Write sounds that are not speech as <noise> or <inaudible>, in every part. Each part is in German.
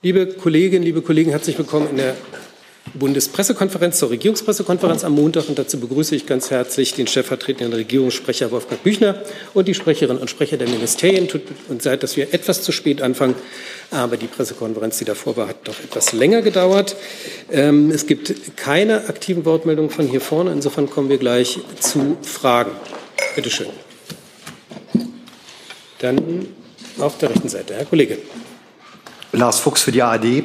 Liebe Kolleginnen, liebe Kollegen, herzlich willkommen in der Bundespressekonferenz zur Regierungspressekonferenz am Montag. Und dazu begrüße ich ganz herzlich den stellvertretenden Regierungssprecher Wolfgang Büchner und die Sprecherinnen und Sprecher der Ministerien. Tut uns leid, dass wir etwas zu spät anfangen, aber die Pressekonferenz, die davor war, hat doch etwas länger gedauert. Ähm, es gibt keine aktiven Wortmeldungen von hier vorne. Insofern kommen wir gleich zu Fragen. Bitte schön. Dann auf der rechten Seite, Herr Kollege. Lars Fuchs für die ARD.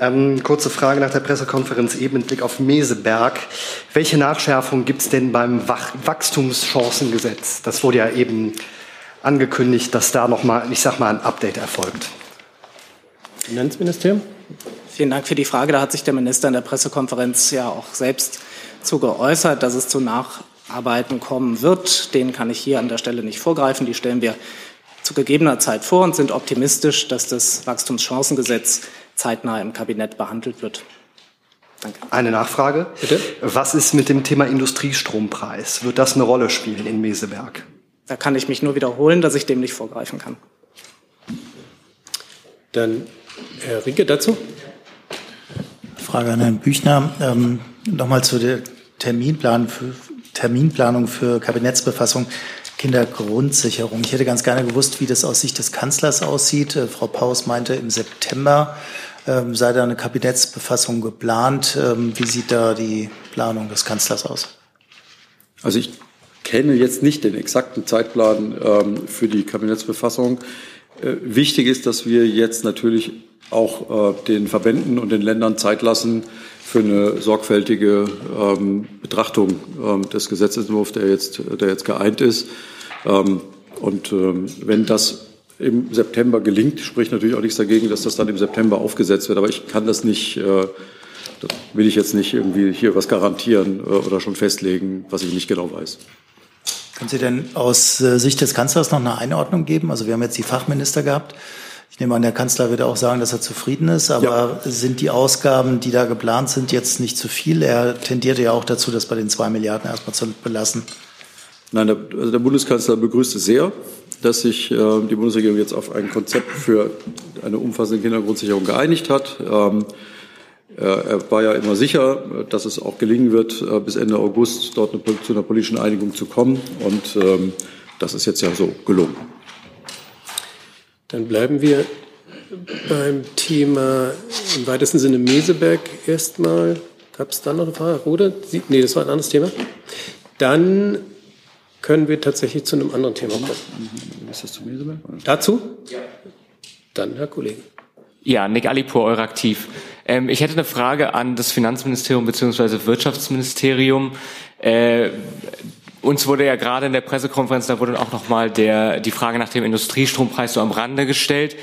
Ähm, kurze Frage nach der Pressekonferenz eben mit Blick auf Meseberg. Welche Nachschärfung gibt es denn beim Wach Wachstumschancengesetz? Das wurde ja eben angekündigt, dass da nochmal, ich sag mal, ein Update erfolgt. Finanzministerium. Vielen Dank für die Frage. Da hat sich der Minister in der Pressekonferenz ja auch selbst zu geäußert, dass es zu Nacharbeiten kommen wird. Den kann ich hier an der Stelle nicht vorgreifen. Die stellen wir zu gegebener Zeit vor und sind optimistisch, dass das Wachstumschancengesetz zeitnah im Kabinett behandelt wird. Danke. Eine Nachfrage. Bitte? Was ist mit dem Thema Industriestrompreis? Wird das eine Rolle spielen in Meseberg? Da kann ich mich nur wiederholen, dass ich dem nicht vorgreifen kann. Dann Herr Rinke dazu. Frage an Herrn Büchner. Ähm, Nochmal zu der Terminplan für, Terminplanung für Kabinettsbefassung. Kindergrundsicherung. Ich hätte ganz gerne gewusst, wie das aus Sicht des Kanzlers aussieht. Äh, Frau Paus meinte, im September ähm, sei da eine Kabinettsbefassung geplant. Ähm, wie sieht da die Planung des Kanzlers aus? Also ich kenne jetzt nicht den exakten Zeitplan ähm, für die Kabinettsbefassung. Äh, wichtig ist, dass wir jetzt natürlich auch äh, den Verbänden und den Ländern Zeit lassen für eine sorgfältige ähm, Betrachtung ähm, des Gesetzentwurfs, der jetzt, der jetzt geeint ist. Ähm, und ähm, wenn das im September gelingt, spricht natürlich auch nichts dagegen, dass das dann im September aufgesetzt wird. Aber ich kann das nicht, äh, das will ich jetzt nicht irgendwie hier was garantieren äh, oder schon festlegen, was ich nicht genau weiß. Können Sie denn aus äh, Sicht des Kanzlers noch eine Einordnung geben? Also wir haben jetzt die Fachminister gehabt. Ich nehme an, der Kanzler wird auch sagen, dass er zufrieden ist. Aber ja. sind die Ausgaben, die da geplant sind, jetzt nicht zu viel? Er tendierte ja auch dazu, das bei den zwei Milliarden erstmal zu belassen. Nein, der, also der Bundeskanzler begrüßt es sehr, dass sich äh, die Bundesregierung jetzt auf ein Konzept für eine umfassende Kindergrundsicherung geeinigt hat. Ähm, er war ja immer sicher, dass es auch gelingen wird, äh, bis Ende August dort eine, zu einer politischen Einigung zu kommen. Und ähm, das ist jetzt ja so gelungen. Dann bleiben wir beim Thema im weitesten Sinne Meseberg erstmal. Gab es da noch eine Frage? Rode? Nee, das war ein anderes Thema. Dann können wir tatsächlich zu einem anderen Thema kommen. Ist das zu Meseberg? Dazu? Ja. Dann Herr Kollege. Ja, Nick Alipur, Euraktiv. Ähm, ich hätte eine Frage an das Finanzministerium bzw. Wirtschaftsministerium. Äh, uns wurde ja gerade in der Pressekonferenz, da wurde auch nochmal die Frage nach dem Industriestrompreis so am Rande gestellt.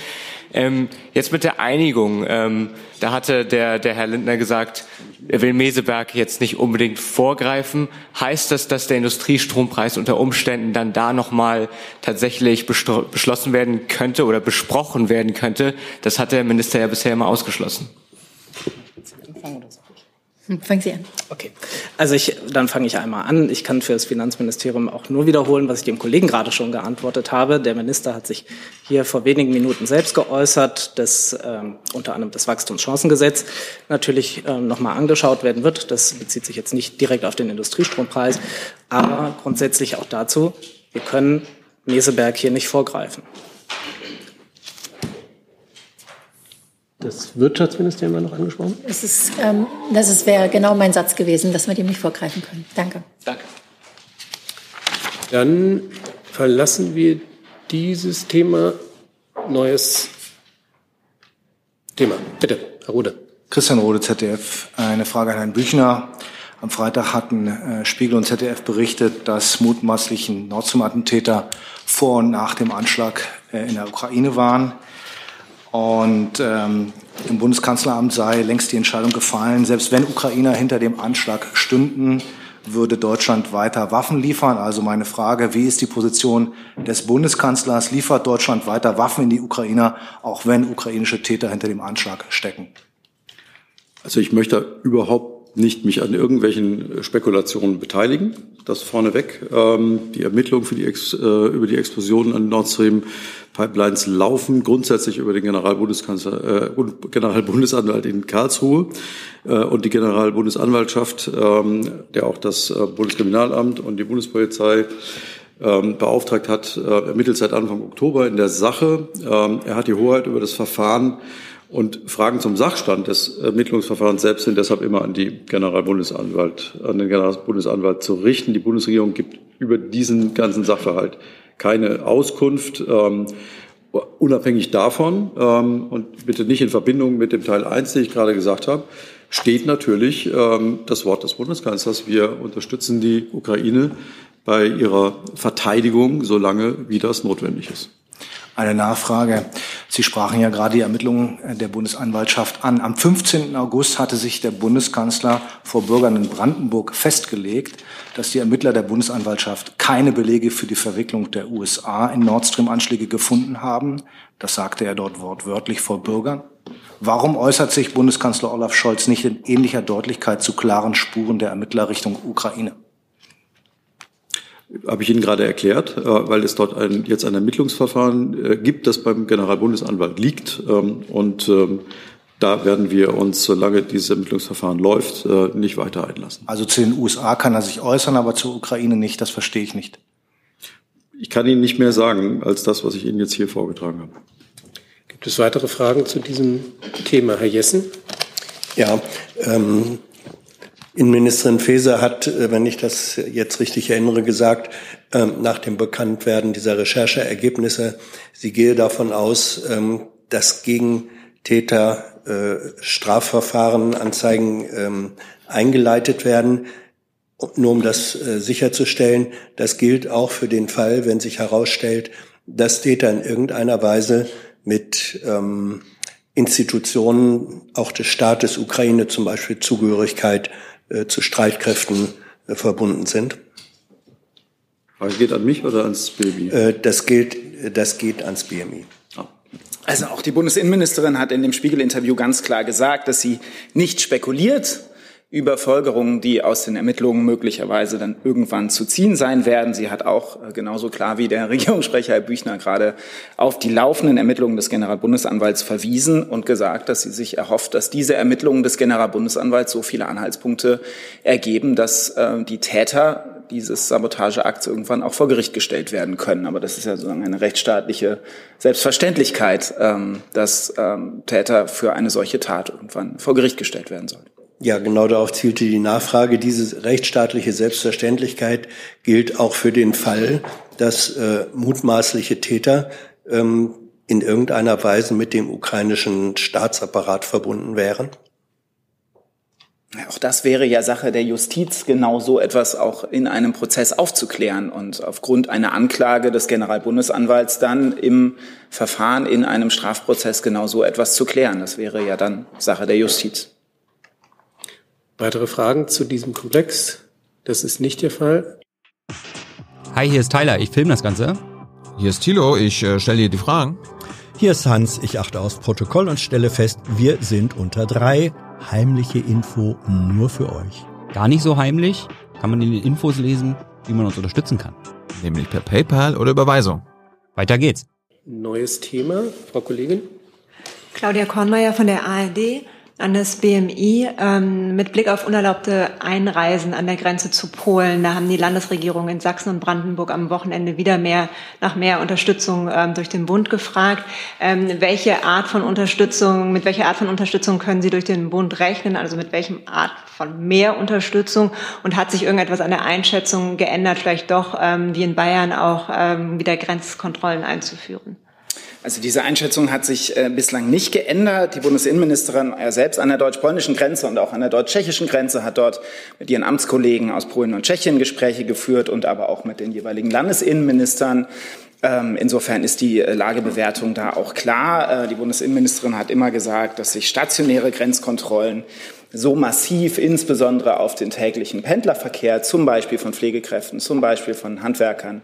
Ähm, jetzt mit der Einigung, ähm, da hatte der, der Herr Lindner gesagt, er will Meseberg jetzt nicht unbedingt vorgreifen. Heißt das, dass der Industriestrompreis unter Umständen dann da nochmal tatsächlich beschlossen werden könnte oder besprochen werden könnte? Das hat der Minister ja bisher immer ausgeschlossen. Hm, fangen Sie an. Okay, also ich, dann fange ich einmal an. Ich kann für das Finanzministerium auch nur wiederholen, was ich dem Kollegen gerade schon geantwortet habe. Der Minister hat sich hier vor wenigen Minuten selbst geäußert, dass ähm, unter anderem das Wachstumschancengesetz natürlich ähm, nochmal angeschaut werden wird. Das bezieht sich jetzt nicht direkt auf den Industriestrompreis, aber grundsätzlich auch dazu, wir können Meseberg hier nicht vorgreifen. Das Wirtschaftsministerium war noch angesprochen? Es ist, ähm, das ist, wäre genau mein Satz gewesen, dass wir dem nicht vorgreifen können. Danke. Danke. Dann verlassen wir dieses Thema. Neues Thema. Bitte, Herr Rode. Christian Rode, ZDF. Eine Frage an Herrn Büchner. Am Freitag hatten äh, Spiegel und ZDF berichtet, dass mutmaßlichen Nord Stream-Attentäter vor und nach dem Anschlag äh, in der Ukraine waren. Und ähm, im Bundeskanzleramt sei längst die Entscheidung gefallen, selbst wenn Ukrainer hinter dem Anschlag stünden, würde Deutschland weiter Waffen liefern. Also meine Frage, wie ist die Position des Bundeskanzlers? Liefert Deutschland weiter Waffen in die Ukrainer, auch wenn ukrainische Täter hinter dem Anschlag stecken? Also ich möchte überhaupt nicht mich an irgendwelchen Spekulationen beteiligen. Das vorneweg. Ähm, die Ermittlungen für die Ex, äh, über die Explosionen an Nord Stream Pipelines laufen grundsätzlich über den Generalbundeskanzler, äh, Generalbundesanwalt in Karlsruhe äh, und die Generalbundesanwaltschaft, ähm, der auch das äh, Bundeskriminalamt und die Bundespolizei ähm, beauftragt hat, äh, ermittelt seit Anfang Oktober in der Sache. Ähm, er hat die Hoheit über das Verfahren und Fragen zum Sachstand des Ermittlungsverfahrens selbst sind deshalb immer an die Generalbundesanwalt, an den Generalbundesanwalt zu richten. Die Bundesregierung gibt über diesen ganzen Sachverhalt keine Auskunft. Ähm, unabhängig davon ähm, und bitte nicht in Verbindung mit dem Teil 1, den ich gerade gesagt habe, steht natürlich ähm, das Wort des Bundeskanzlers. Wir unterstützen die Ukraine bei ihrer Verteidigung, solange wie das notwendig ist. Eine Nachfrage. Sie sprachen ja gerade die Ermittlungen der Bundesanwaltschaft an. Am 15. August hatte sich der Bundeskanzler vor Bürgern in Brandenburg festgelegt, dass die Ermittler der Bundesanwaltschaft keine Belege für die Verwicklung der USA in Nord Stream-Anschläge gefunden haben. Das sagte er dort wortwörtlich vor Bürgern. Warum äußert sich Bundeskanzler Olaf Scholz nicht in ähnlicher Deutlichkeit zu klaren Spuren der Ermittler Richtung Ukraine? Habe ich Ihnen gerade erklärt, äh, weil es dort ein, jetzt ein Ermittlungsverfahren äh, gibt, das beim Generalbundesanwalt liegt. Ähm, und ähm, da werden wir uns, solange dieses Ermittlungsverfahren läuft, äh, nicht weiter einlassen. Also zu den USA kann er sich äußern, aber zur Ukraine nicht. Das verstehe ich nicht. Ich kann Ihnen nicht mehr sagen als das, was ich Ihnen jetzt hier vorgetragen habe. Gibt es weitere Fragen zu diesem Thema, Herr Jessen? Ja, ähm, Innenministerin Faeser hat, äh, wenn ich das jetzt richtig erinnere, gesagt, ähm, nach dem Bekanntwerden dieser Rechercheergebnisse, sie gehe davon aus, ähm, dass gegen Täter äh, Strafverfahren, Anzeigen ähm, eingeleitet werden. Nur um das äh, sicherzustellen, das gilt auch für den Fall, wenn sich herausstellt, dass Täter in irgendeiner Weise mit Institutionen auch des Staates Ukraine zum Beispiel Zugehörigkeit zu Streitkräften äh, verbunden sind. Frage geht an mich oder ans BMI? Äh, das, gilt, das geht ans BMI. Also auch die Bundesinnenministerin hat in dem Spiegel-Interview ganz klar gesagt, dass sie nicht spekuliert, über Folgerungen, die aus den Ermittlungen möglicherweise dann irgendwann zu ziehen sein werden. Sie hat auch äh, genauso klar wie der <laughs> Regierungssprecher Herr Büchner gerade auf die laufenden Ermittlungen des Generalbundesanwalts verwiesen und gesagt, dass sie sich erhofft, dass diese Ermittlungen des Generalbundesanwalts so viele Anhaltspunkte ergeben, dass äh, die Täter dieses Sabotageakts irgendwann auch vor Gericht gestellt werden können. Aber das ist ja sozusagen eine rechtsstaatliche Selbstverständlichkeit, ähm, dass ähm, Täter für eine solche Tat irgendwann vor Gericht gestellt werden sollen. Ja, genau darauf zielte die Nachfrage. Diese rechtsstaatliche Selbstverständlichkeit gilt auch für den Fall, dass äh, mutmaßliche Täter ähm, in irgendeiner Weise mit dem ukrainischen Staatsapparat verbunden wären? Auch das wäre ja Sache der Justiz, genau so etwas auch in einem Prozess aufzuklären und aufgrund einer Anklage des Generalbundesanwalts dann im Verfahren in einem Strafprozess genau so etwas zu klären. Das wäre ja dann Sache der Justiz. Weitere Fragen zu diesem Komplex? Das ist nicht der Fall. Hi, hier ist Tyler, ich filme das Ganze. Hier ist Thilo, ich äh, stelle dir die Fragen. Hier ist Hans, ich achte aufs Protokoll und stelle fest, wir sind unter drei. Heimliche Info nur für euch. Gar nicht so heimlich, kann man in den Infos lesen, wie man uns unterstützen kann. Nämlich per PayPal oder Überweisung. Weiter geht's. Neues Thema, Frau Kollegin. Claudia Kornmeier von der ARD an das BMI ähm, mit Blick auf unerlaubte Einreisen an der Grenze zu Polen. Da haben die Landesregierungen in Sachsen und Brandenburg am Wochenende wieder mehr nach mehr Unterstützung ähm, durch den Bund gefragt. Ähm, welche Art von Unterstützung, mit welcher Art von Unterstützung können Sie durch den Bund rechnen? Also mit welchem Art von mehr Unterstützung? Und hat sich irgendetwas an der Einschätzung geändert, vielleicht doch ähm, wie in Bayern auch ähm, wieder Grenzkontrollen einzuführen? Also diese Einschätzung hat sich äh, bislang nicht geändert. Die Bundesinnenministerin äh, selbst an der deutsch-polnischen Grenze und auch an der deutsch-tschechischen Grenze hat dort mit ihren Amtskollegen aus Polen und Tschechien Gespräche geführt und aber auch mit den jeweiligen Landesinnenministern. Ähm, insofern ist die äh, Lagebewertung da auch klar. Die Bundesinnenministerin hat immer gesagt, dass sich stationäre Grenzkontrollen so massiv insbesondere auf den täglichen Pendlerverkehr, zum Beispiel von Pflegekräften, zum Beispiel von Handwerkern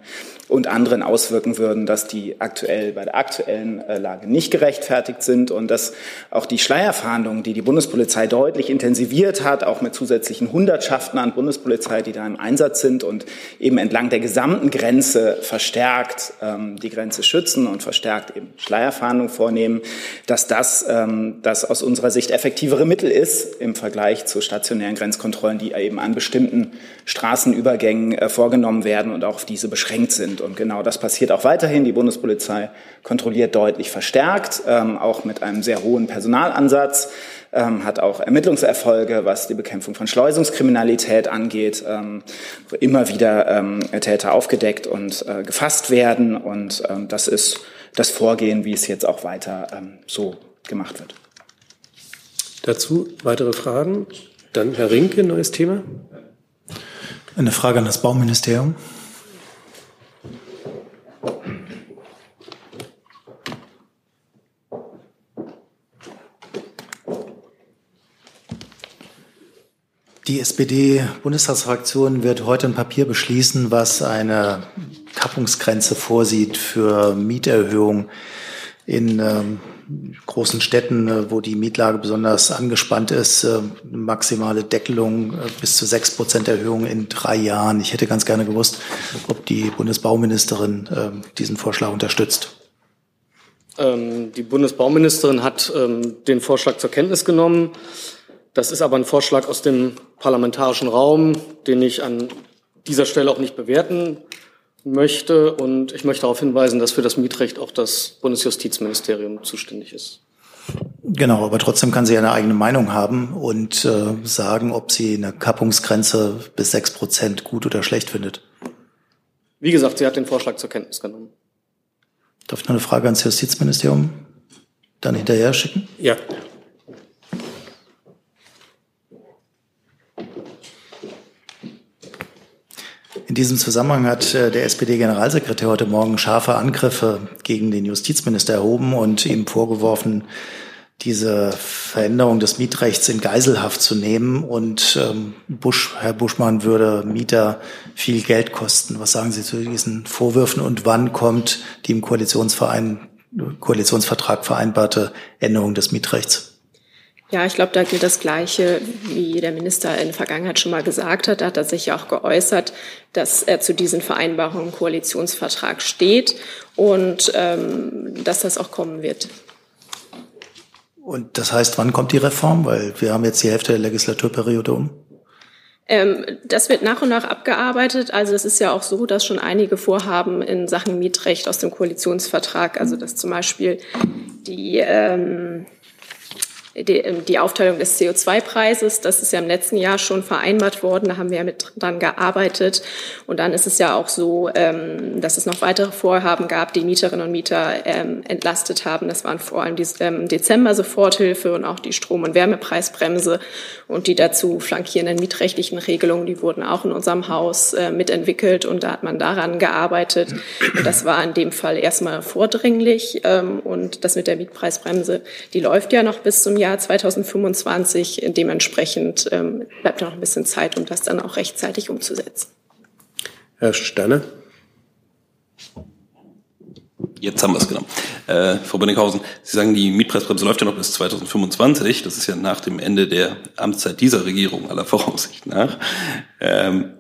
und anderen auswirken würden, dass die aktuell bei der aktuellen äh, Lage nicht gerechtfertigt sind und dass auch die Schleierfahndungen, die die Bundespolizei deutlich intensiviert hat, auch mit zusätzlichen Hundertschaften an Bundespolizei, die da im Einsatz sind und eben entlang der gesamten Grenze verstärkt ähm, die Grenze schützen und verstärkt eben Schleierfahndung vornehmen, dass das ähm, das aus unserer Sicht effektivere Mittel ist im Vergleich zu stationären Grenzkontrollen, die eben an bestimmten Straßenübergängen äh, vorgenommen werden und auch auf diese beschränkt sind. Und genau das passiert auch weiterhin. Die Bundespolizei kontrolliert deutlich verstärkt, ähm, auch mit einem sehr hohen Personalansatz ähm, hat auch Ermittlungserfolge, was die Bekämpfung von Schleusungskriminalität angeht, ähm, wo immer wieder Täter aufgedeckt und äh, gefasst werden. Und das ist das Vorgehen, wie es jetzt auch weiter so gemacht wird. Dazu weitere Fragen? Dann Herr Rinke, neues Thema. Eine Frage an das Bauministerium. Die SPD-Bundestagsfraktion wird heute ein Papier beschließen, was eine Kappungsgrenze vorsieht für Mieterhöhungen in ähm, großen Städten, äh, wo die Mietlage besonders angespannt ist, äh, maximale Deckelung äh, bis zu sechs Prozent Erhöhung in drei Jahren. Ich hätte ganz gerne gewusst, ob die Bundesbauministerin diesen Vorschlag unterstützt. Ähm, die Bundesbauministerin hat ähm, den Vorschlag zur Kenntnis genommen. Das ist aber ein Vorschlag aus dem parlamentarischen Raum, den ich an dieser Stelle auch nicht bewerten möchte. Und ich möchte darauf hinweisen, dass für das Mietrecht auch das Bundesjustizministerium zuständig ist. Genau, aber trotzdem kann sie eine eigene Meinung haben und äh, sagen, ob sie eine Kappungsgrenze bis sechs Prozent gut oder schlecht findet. Wie gesagt, sie hat den Vorschlag zur Kenntnis genommen. Darf ich noch eine Frage ans Justizministerium dann hinterher schicken? Ja. In diesem Zusammenhang hat äh, der SPD-Generalsekretär heute Morgen scharfe Angriffe gegen den Justizminister erhoben und ihm vorgeworfen, diese Veränderung des Mietrechts in Geiselhaft zu nehmen. Und ähm, Busch, Herr Buschmann würde Mieter viel Geld kosten. Was sagen Sie zu diesen Vorwürfen und wann kommt die im Koalitionsverein, Koalitionsvertrag vereinbarte Änderung des Mietrechts? Ja, ich glaube, da gilt das Gleiche, wie der Minister in der Vergangenheit schon mal gesagt hat. Da hat er sich ja auch geäußert, dass er zu diesen Vereinbarungen im Koalitionsvertrag steht und ähm, dass das auch kommen wird. Und das heißt, wann kommt die Reform? Weil wir haben jetzt die Hälfte der Legislaturperiode um. Ähm, das wird nach und nach abgearbeitet. Also es ist ja auch so, dass schon einige Vorhaben in Sachen Mietrecht aus dem Koalitionsvertrag, also dass zum Beispiel die ähm, die, ähm, die Aufteilung des CO2-Preises, das ist ja im letzten Jahr schon vereinbart worden, da haben wir ja mit dran gearbeitet. Und dann ist es ja auch so, ähm, dass es noch weitere Vorhaben gab, die Mieterinnen und Mieter ähm, entlastet haben. Das waren vor allem die Dezember-Soforthilfe und auch die Strom- und Wärmepreisbremse und die dazu flankierenden mietrechtlichen Regelungen, die wurden auch in unserem Haus äh, mitentwickelt und da hat man daran gearbeitet. Und das war in dem Fall erstmal vordringlich und das mit der Mietpreisbremse, die läuft ja noch bis zum Jahr Jahr 2025. Dementsprechend ähm, bleibt noch ein bisschen Zeit, um das dann auch rechtzeitig umzusetzen. Herr Sterner. Jetzt haben wir es genommen. Äh, Frau Benninghausen, Sie sagen, die Mietpreisbremse läuft ja noch bis 2025. Das ist ja nach dem Ende der Amtszeit dieser Regierung aller Voraussicht nach. Ähm,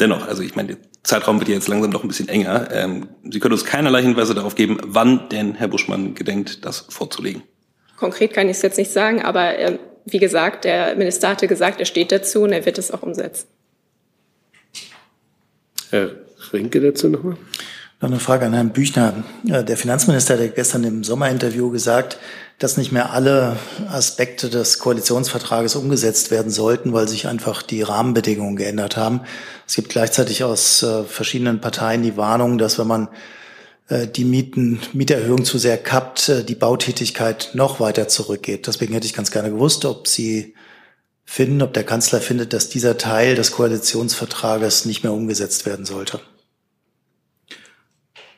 dennoch, also ich meine, der Zeitraum wird ja jetzt langsam noch ein bisschen enger. Ähm, Sie können uns keinerlei Hinweise darauf geben, wann denn Herr Buschmann gedenkt, das vorzulegen. Konkret kann ich es jetzt nicht sagen, aber äh, wie gesagt, der Minister hatte gesagt, er steht dazu und er wird es auch umsetzen. Herr Rinke dazu nochmal. Noch eine Frage an Herrn Büchner. Der Finanzminister hat gestern im Sommerinterview gesagt, dass nicht mehr alle Aspekte des Koalitionsvertrages umgesetzt werden sollten, weil sich einfach die Rahmenbedingungen geändert haben. Es gibt gleichzeitig aus äh, verschiedenen Parteien die Warnung, dass wenn man äh, die Mieten, Mieterhöhung zu sehr kappt, äh, die Bautätigkeit noch weiter zurückgeht. Deswegen hätte ich ganz gerne gewusst, ob Sie finden, ob der Kanzler findet, dass dieser Teil des Koalitionsvertrages nicht mehr umgesetzt werden sollte.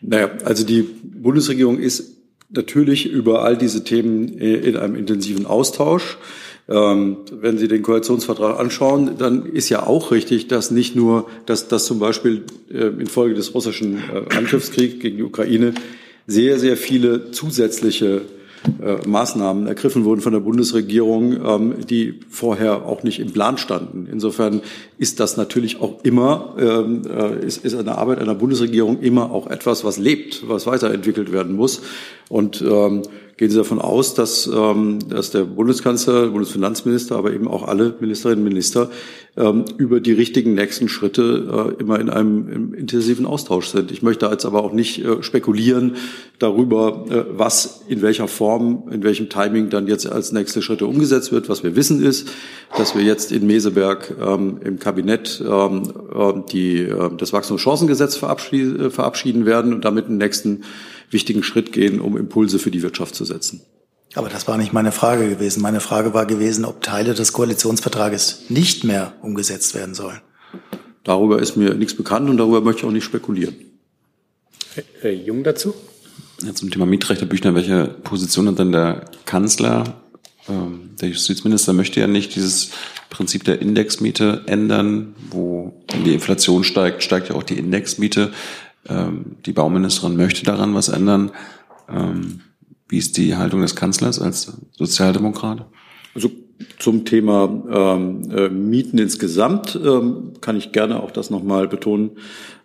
Naja, also die Bundesregierung ist natürlich über all diese Themen äh, in einem intensiven Austausch. Ähm, wenn Sie den Koalitionsvertrag anschauen, dann ist ja auch richtig, dass nicht nur, dass, dass zum Beispiel äh, infolge des russischen äh, Angriffskriegs gegen die Ukraine sehr, sehr viele zusätzliche äh, Maßnahmen ergriffen wurden von der Bundesregierung, ähm, die vorher auch nicht im Plan standen. Insofern ist das natürlich auch immer, ähm, äh, ist, ist eine Arbeit einer Bundesregierung immer auch etwas, was lebt, was weiterentwickelt werden muss. Und ähm, gehen Sie davon aus, dass, ähm, dass der Bundeskanzler, Bundesfinanzminister, aber eben auch alle Ministerinnen und Minister ähm, über die richtigen nächsten Schritte äh, immer in einem intensiven Austausch sind. Ich möchte jetzt aber auch nicht äh, spekulieren darüber, äh, was in welcher Form, in welchem Timing dann jetzt als nächste Schritte umgesetzt wird. Was wir wissen ist, dass wir jetzt in Meseberg ähm, im Kabinett ähm, äh, die, äh, das Wachstumschancengesetz verabschieden, äh, verabschieden werden und damit den nächsten wichtigen Schritt gehen, um Impulse für die Wirtschaft zu setzen. Aber das war nicht meine Frage gewesen. Meine Frage war gewesen, ob Teile des Koalitionsvertrages nicht mehr umgesetzt werden sollen. Darüber ist mir nichts bekannt und darüber möchte ich auch nicht spekulieren. Herr Jung dazu? Ja, zum Thema Mietrechte Büchner, welche Position hat denn der Kanzler? Ähm, der Justizminister möchte ja nicht dieses Prinzip der Indexmiete ändern, wo wenn die Inflation steigt, steigt ja auch die Indexmiete. Ähm, die Bauministerin möchte daran was ändern. Ähm, wie ist die Haltung des Kanzlers als Sozialdemokrat? Also zum Thema ähm, äh, Mieten insgesamt ähm, kann ich gerne auch das nochmal betonen,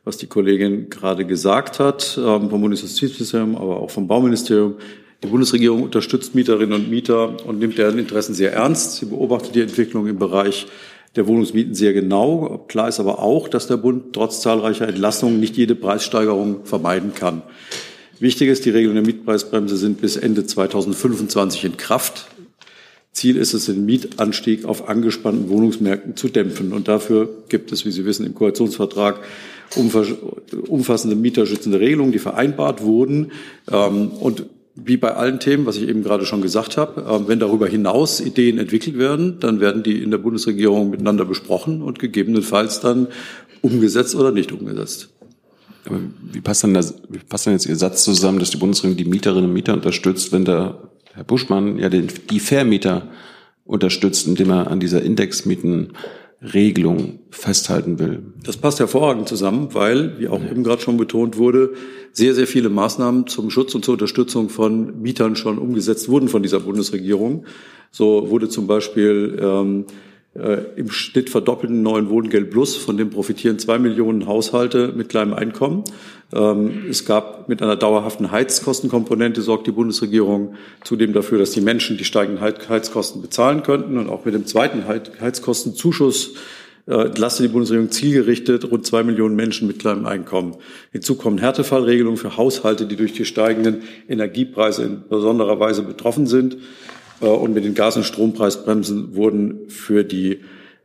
was die Kollegin gerade gesagt hat, ähm, vom Bundesjustizministerium, aber auch vom Bauministerium. Die Bundesregierung unterstützt Mieterinnen und Mieter und nimmt deren Interessen sehr ernst. Sie beobachtet die Entwicklung im Bereich der Wohnungsmieten sehr genau. Klar ist aber auch, dass der Bund trotz zahlreicher Entlassungen nicht jede Preissteigerung vermeiden kann. Wichtig ist, die Regeln der Mietpreisbremse sind bis Ende 2025 in Kraft. Ziel ist es, den Mietanstieg auf angespannten Wohnungsmärkten zu dämpfen. Und dafür gibt es, wie Sie wissen, im Koalitionsvertrag umfassende mieterschützende Regelungen, die vereinbart wurden. Ähm, und wie bei allen Themen, was ich eben gerade schon gesagt habe, ähm, wenn darüber hinaus Ideen entwickelt werden, dann werden die in der Bundesregierung miteinander besprochen und gegebenenfalls dann umgesetzt oder nicht umgesetzt. Aber wie passt denn, das, wie passt denn jetzt Ihr Satz zusammen, dass die Bundesregierung die Mieterinnen und Mieter unterstützt, wenn der Herr Buschmann ja den, die Vermieter unterstützt, indem er an dieser Indexmieten Regelung festhalten will. Das passt hervorragend zusammen, weil, wie auch ja. eben gerade schon betont wurde, sehr, sehr viele Maßnahmen zum Schutz und zur Unterstützung von Mietern schon umgesetzt wurden von dieser Bundesregierung. So wurde zum Beispiel ähm, äh, im Schnitt verdoppelten neuen Wohngeld Plus, von dem profitieren zwei Millionen Haushalte mit kleinem Einkommen. Ähm, es gab mit einer dauerhaften Heizkostenkomponente sorgt die Bundesregierung zudem dafür, dass die Menschen die steigenden Heizkosten bezahlen könnten. Und auch mit dem zweiten Heizkostenzuschuss äh, entlastet die Bundesregierung zielgerichtet rund zwei Millionen Menschen mit kleinem Einkommen. Hinzu kommen Härtefallregelungen für Haushalte, die durch die steigenden Energiepreise in besonderer Weise betroffen sind. Äh, und mit den Gas- und Strompreisbremsen wurden für die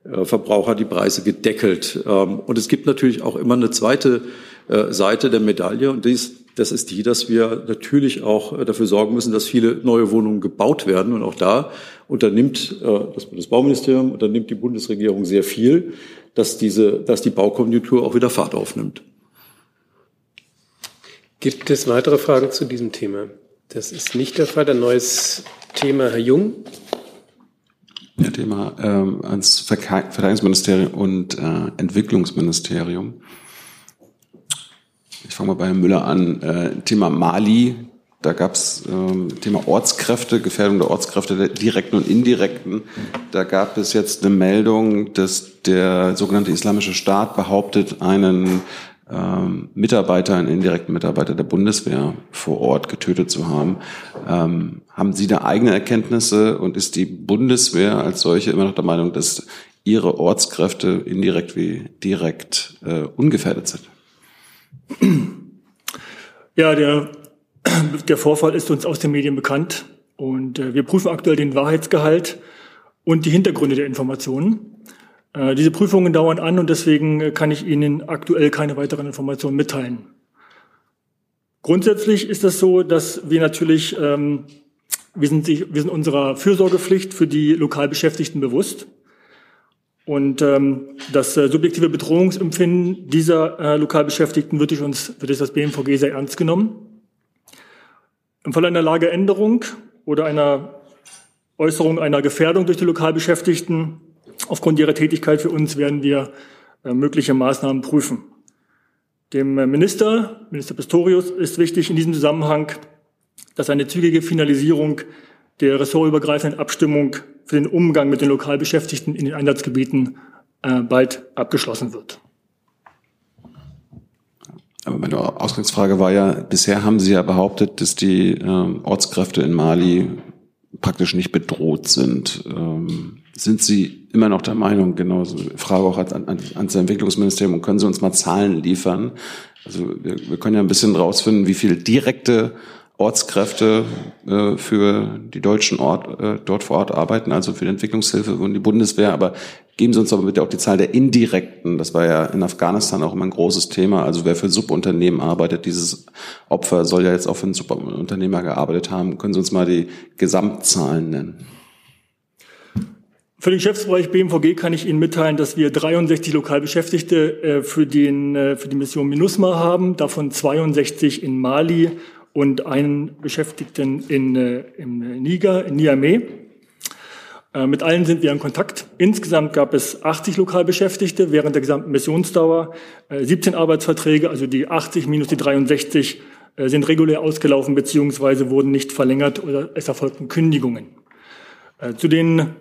äh, Verbraucher die Preise gedeckelt. Ähm, und es gibt natürlich auch immer eine zweite äh, Seite der Medaille und dies, das ist die, dass wir natürlich auch dafür sorgen müssen, dass viele neue Wohnungen gebaut werden. Und auch da unternimmt das Bundesbauministerium, unternimmt die Bundesregierung sehr viel, dass, diese, dass die Baukonjunktur auch wieder Fahrt aufnimmt. Gibt es weitere Fragen zu diesem Thema? Das ist nicht der Fall. Ein neues Thema, Herr Jung. Ja, Thema ähm, ans Verteidigungsministerium und äh, Entwicklungsministerium. Ich fange mal bei Herrn Müller an. Äh, Thema Mali. Da gab es ähm, Thema Ortskräfte, Gefährdung der Ortskräfte, der direkten und indirekten. Da gab es jetzt eine Meldung, dass der sogenannte Islamische Staat behauptet, einen ähm, Mitarbeiter, einen indirekten Mitarbeiter der Bundeswehr vor Ort getötet zu haben. Ähm, haben Sie da eigene Erkenntnisse und ist die Bundeswehr als solche immer noch der Meinung, dass ihre Ortskräfte indirekt wie direkt äh, ungefährdet sind? Ja, der, der Vorfall ist uns aus den Medien bekannt und äh, wir prüfen aktuell den Wahrheitsgehalt und die Hintergründe der Informationen. Äh, diese Prüfungen dauern an und deswegen äh, kann ich Ihnen aktuell keine weiteren Informationen mitteilen. Grundsätzlich ist es so, dass wir natürlich, ähm, wir, sind, wir sind unserer Fürsorgepflicht für die lokal Beschäftigten bewusst. Und ähm, das äh, subjektive Bedrohungsempfinden dieser äh, Lokalbeschäftigten wird durch uns, wird durch das BMVG sehr ernst genommen. Im Fall einer Lageänderung oder einer Äußerung einer Gefährdung durch die Lokalbeschäftigten aufgrund ihrer Tätigkeit für uns werden wir äh, mögliche Maßnahmen prüfen. Dem äh, Minister, Minister Pistorius, ist wichtig in diesem Zusammenhang, dass eine zügige Finalisierung der ressortübergreifenden Abstimmung für den Umgang mit den Lokalbeschäftigten in den Einsatzgebieten äh, bald abgeschlossen wird. Aber meine Ausgangsfrage war ja, bisher haben Sie ja behauptet, dass die ähm, Ortskräfte in Mali praktisch nicht bedroht sind. Ähm, sind Sie immer noch der Meinung, genau, Frage auch an, an, ans Entwicklungsministerium, und können Sie uns mal Zahlen liefern? Also wir, wir können ja ein bisschen rausfinden, wie viel direkte Ortskräfte äh, für die deutschen Ort, äh, dort vor Ort arbeiten, also für die Entwicklungshilfe und die Bundeswehr. Aber geben Sie uns aber bitte auch die Zahl der Indirekten. Das war ja in Afghanistan auch immer ein großes Thema. Also wer für Subunternehmen arbeitet, dieses Opfer soll ja jetzt auch für einen Subunternehmer gearbeitet haben. Können Sie uns mal die Gesamtzahlen nennen? Für den Geschäftsbereich BMVG kann ich Ihnen mitteilen, dass wir 63 Lokalbeschäftigte äh, für, den, äh, für die Mission MINUSMA haben, davon 62 in Mali und einen Beschäftigten in, äh, im Niger, in Niamey. Mit allen sind wir in Kontakt. Insgesamt gab es 80 Lokalbeschäftigte während der gesamten Missionsdauer, äh, 17 Arbeitsverträge, also die 80 minus die 63 äh, sind regulär ausgelaufen beziehungsweise wurden nicht verlängert oder es erfolgten Kündigungen. Zu den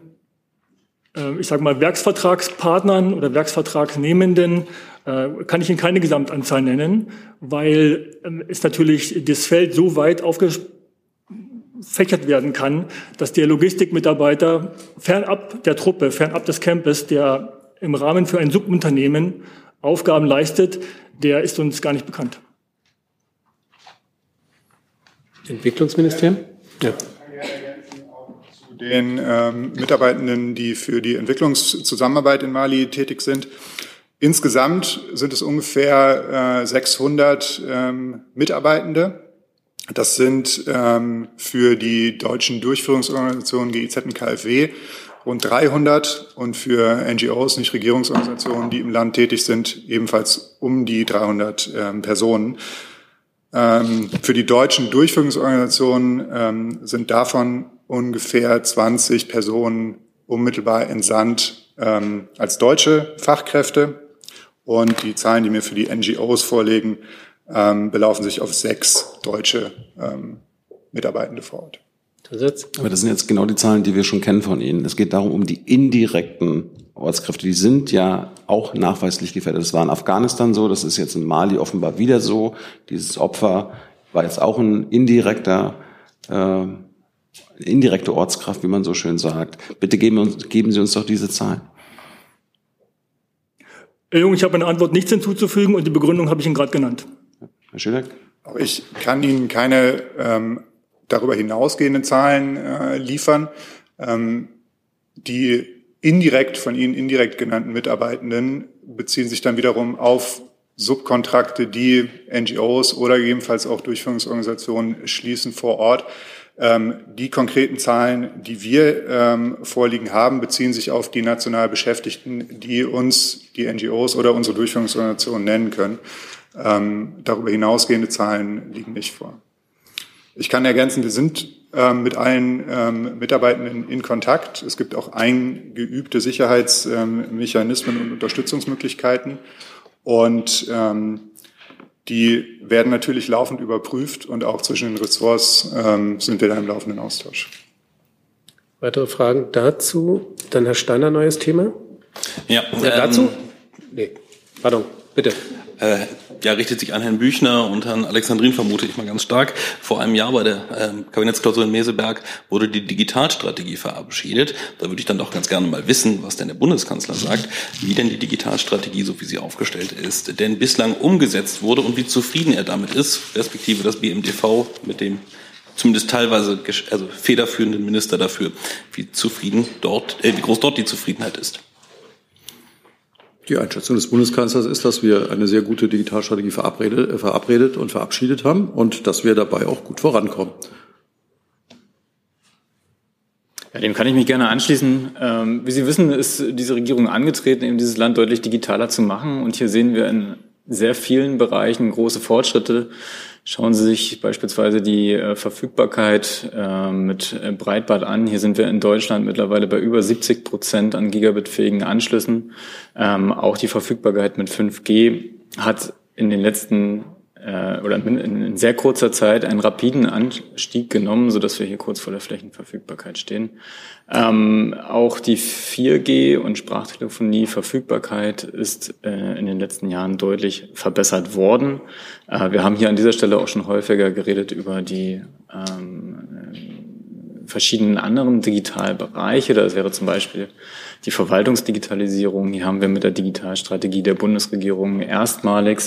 ich sage mal, Werksvertragspartnern oder Werksvertragsnehmenden äh, kann ich Ihnen keine Gesamtanzahl nennen, weil ähm, es natürlich das Feld so weit aufgefächert werden kann, dass der Logistikmitarbeiter fernab der Truppe, fernab des Campus, der im Rahmen für ein Subunternehmen Aufgaben leistet, der ist uns gar nicht bekannt. Entwicklungsministerium? Ja den ähm, Mitarbeitenden, die für die Entwicklungszusammenarbeit in Mali tätig sind. Insgesamt sind es ungefähr äh, 600 ähm, Mitarbeitende. Das sind ähm, für die deutschen Durchführungsorganisationen GIZ und KfW rund 300 und für NGOs, Nichtregierungsorganisationen, die im Land tätig sind, ebenfalls um die 300 ähm, Personen. Ähm, für die deutschen Durchführungsorganisationen ähm, sind davon ungefähr 20 Personen unmittelbar entsandt ähm, als deutsche Fachkräfte. Und die Zahlen, die mir für die NGOs vorlegen, ähm, belaufen sich auf sechs deutsche ähm, Mitarbeitende vor Ort. Aber das sind jetzt genau die Zahlen, die wir schon kennen von Ihnen. Es geht darum, um die indirekten Ortskräfte. Die sind ja auch nachweislich gefährdet. Das war in Afghanistan so, das ist jetzt in Mali offenbar wieder so. Dieses Opfer war jetzt auch ein indirekter äh, indirekte Ortskraft, wie man so schön sagt. Bitte geben, uns, geben Sie uns doch diese Zahlen. Herr Jung, ich habe eine Antwort nichts hinzuzufügen und die Begründung habe ich Ihnen gerade genannt. Herr Schilek? Ich kann Ihnen keine ähm, darüber hinausgehenden Zahlen äh, liefern. Ähm, die indirekt von Ihnen indirekt genannten Mitarbeitenden beziehen sich dann wiederum auf Subkontrakte, die NGOs oder gegebenenfalls auch Durchführungsorganisationen schließen vor Ort. Ähm, die konkreten Zahlen, die wir ähm, vorliegen haben, beziehen sich auf die national Beschäftigten, die uns die NGOs oder unsere Durchführungsorganisationen nennen können. Ähm, darüber hinausgehende Zahlen liegen nicht vor. Ich kann ergänzen, wir sind mit allen Mitarbeitenden in Kontakt. Es gibt auch eingeübte Sicherheitsmechanismen und Unterstützungsmöglichkeiten. Und ähm, die werden natürlich laufend überprüft und auch zwischen den Ressorts ähm, sind wir da im laufenden Austausch. Weitere Fragen dazu? Dann Herr Steiner, neues Thema? Ja. Äh, dazu? Nee, pardon, bitte. Äh, ja, richtet sich an Herrn Büchner und Herrn Alexandrin, vermute ich mal ganz stark. Vor einem Jahr bei der ähm, Kabinettsklausur in Meseberg wurde die Digitalstrategie verabschiedet. Da würde ich dann doch ganz gerne mal wissen, was denn der Bundeskanzler sagt, wie denn die Digitalstrategie, so wie sie aufgestellt ist, denn bislang umgesetzt wurde und wie zufrieden er damit ist, respektive das BMDV mit dem zumindest teilweise also federführenden Minister dafür, wie zufrieden dort, äh, wie groß dort die Zufriedenheit ist. Die Einschätzung des Bundeskanzlers ist, dass wir eine sehr gute Digitalstrategie verabredet, äh, verabredet und verabschiedet haben und dass wir dabei auch gut vorankommen. Ja, dem kann ich mich gerne anschließen. Ähm, wie Sie wissen, ist diese Regierung angetreten, eben dieses Land deutlich digitaler zu machen. Und hier sehen wir in sehr vielen Bereichen große Fortschritte. Schauen Sie sich beispielsweise die äh, Verfügbarkeit äh, mit äh, Breitband an. Hier sind wir in Deutschland mittlerweile bei über 70 Prozent an gigabitfähigen Anschlüssen. Ähm, auch die Verfügbarkeit mit 5G hat in den letzten äh, oder in, sehr kurzer Zeit einen rapiden Anstieg genommen, so dass wir hier kurz vor der Flächenverfügbarkeit stehen. Ähm, auch die 4G und Sprachtelefonie Verfügbarkeit ist äh, in den letzten Jahren deutlich verbessert worden. Äh, wir haben hier an dieser Stelle auch schon häufiger geredet über die ähm, verschiedenen anderen Digitalbereiche. Das wäre zum Beispiel die Verwaltungsdigitalisierung. Hier haben wir mit der Digitalstrategie der Bundesregierung erstmalig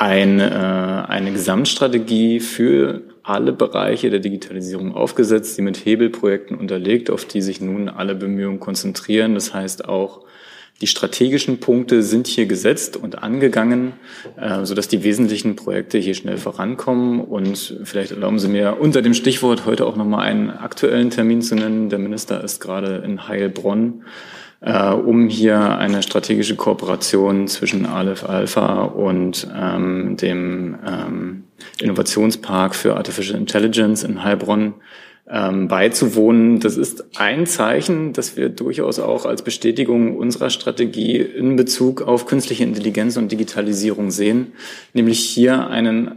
ein, äh, eine Gesamtstrategie für alle Bereiche der Digitalisierung aufgesetzt, die mit Hebelprojekten unterlegt, auf die sich nun alle Bemühungen konzentrieren. Das heißt auch, die strategischen Punkte sind hier gesetzt und angegangen, äh, sodass die wesentlichen Projekte hier schnell vorankommen. Und vielleicht erlauben Sie mir unter dem Stichwort heute auch nochmal einen aktuellen Termin zu nennen. Der Minister ist gerade in Heilbronn äh, um hier eine strategische Kooperation zwischen Aleph Alpha und ähm, dem ähm, Innovationspark für Artificial Intelligence in Heilbronn ähm, beizuwohnen. Das ist ein Zeichen, das wir durchaus auch als Bestätigung unserer Strategie in Bezug auf künstliche Intelligenz und Digitalisierung sehen, nämlich hier einen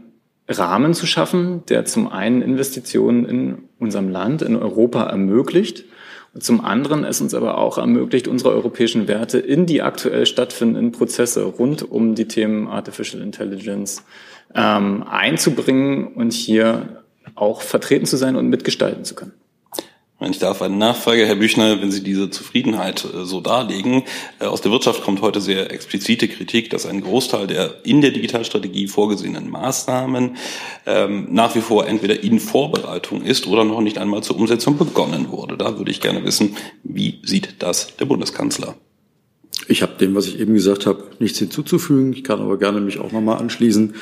Rahmen zu schaffen, der zum einen Investitionen in unserem Land, in Europa ermöglicht zum anderen es uns aber auch ermöglicht, unsere europäischen Werte in die aktuell stattfindenden Prozesse rund um die Themen Artificial Intelligence ähm, einzubringen und hier auch vertreten zu sein und mitgestalten zu können. Ich darf, eine Nachfrage, Herr Büchner, wenn Sie diese Zufriedenheit äh, so darlegen. Äh, aus der Wirtschaft kommt heute sehr explizite Kritik, dass ein Großteil der in der Digitalstrategie vorgesehenen Maßnahmen ähm, nach wie vor entweder in Vorbereitung ist oder noch nicht einmal zur Umsetzung begonnen wurde. Da würde ich gerne wissen, wie sieht das der Bundeskanzler? Ich habe dem, was ich eben gesagt habe, nichts hinzuzufügen. Ich kann aber gerne mich auch nochmal anschließen,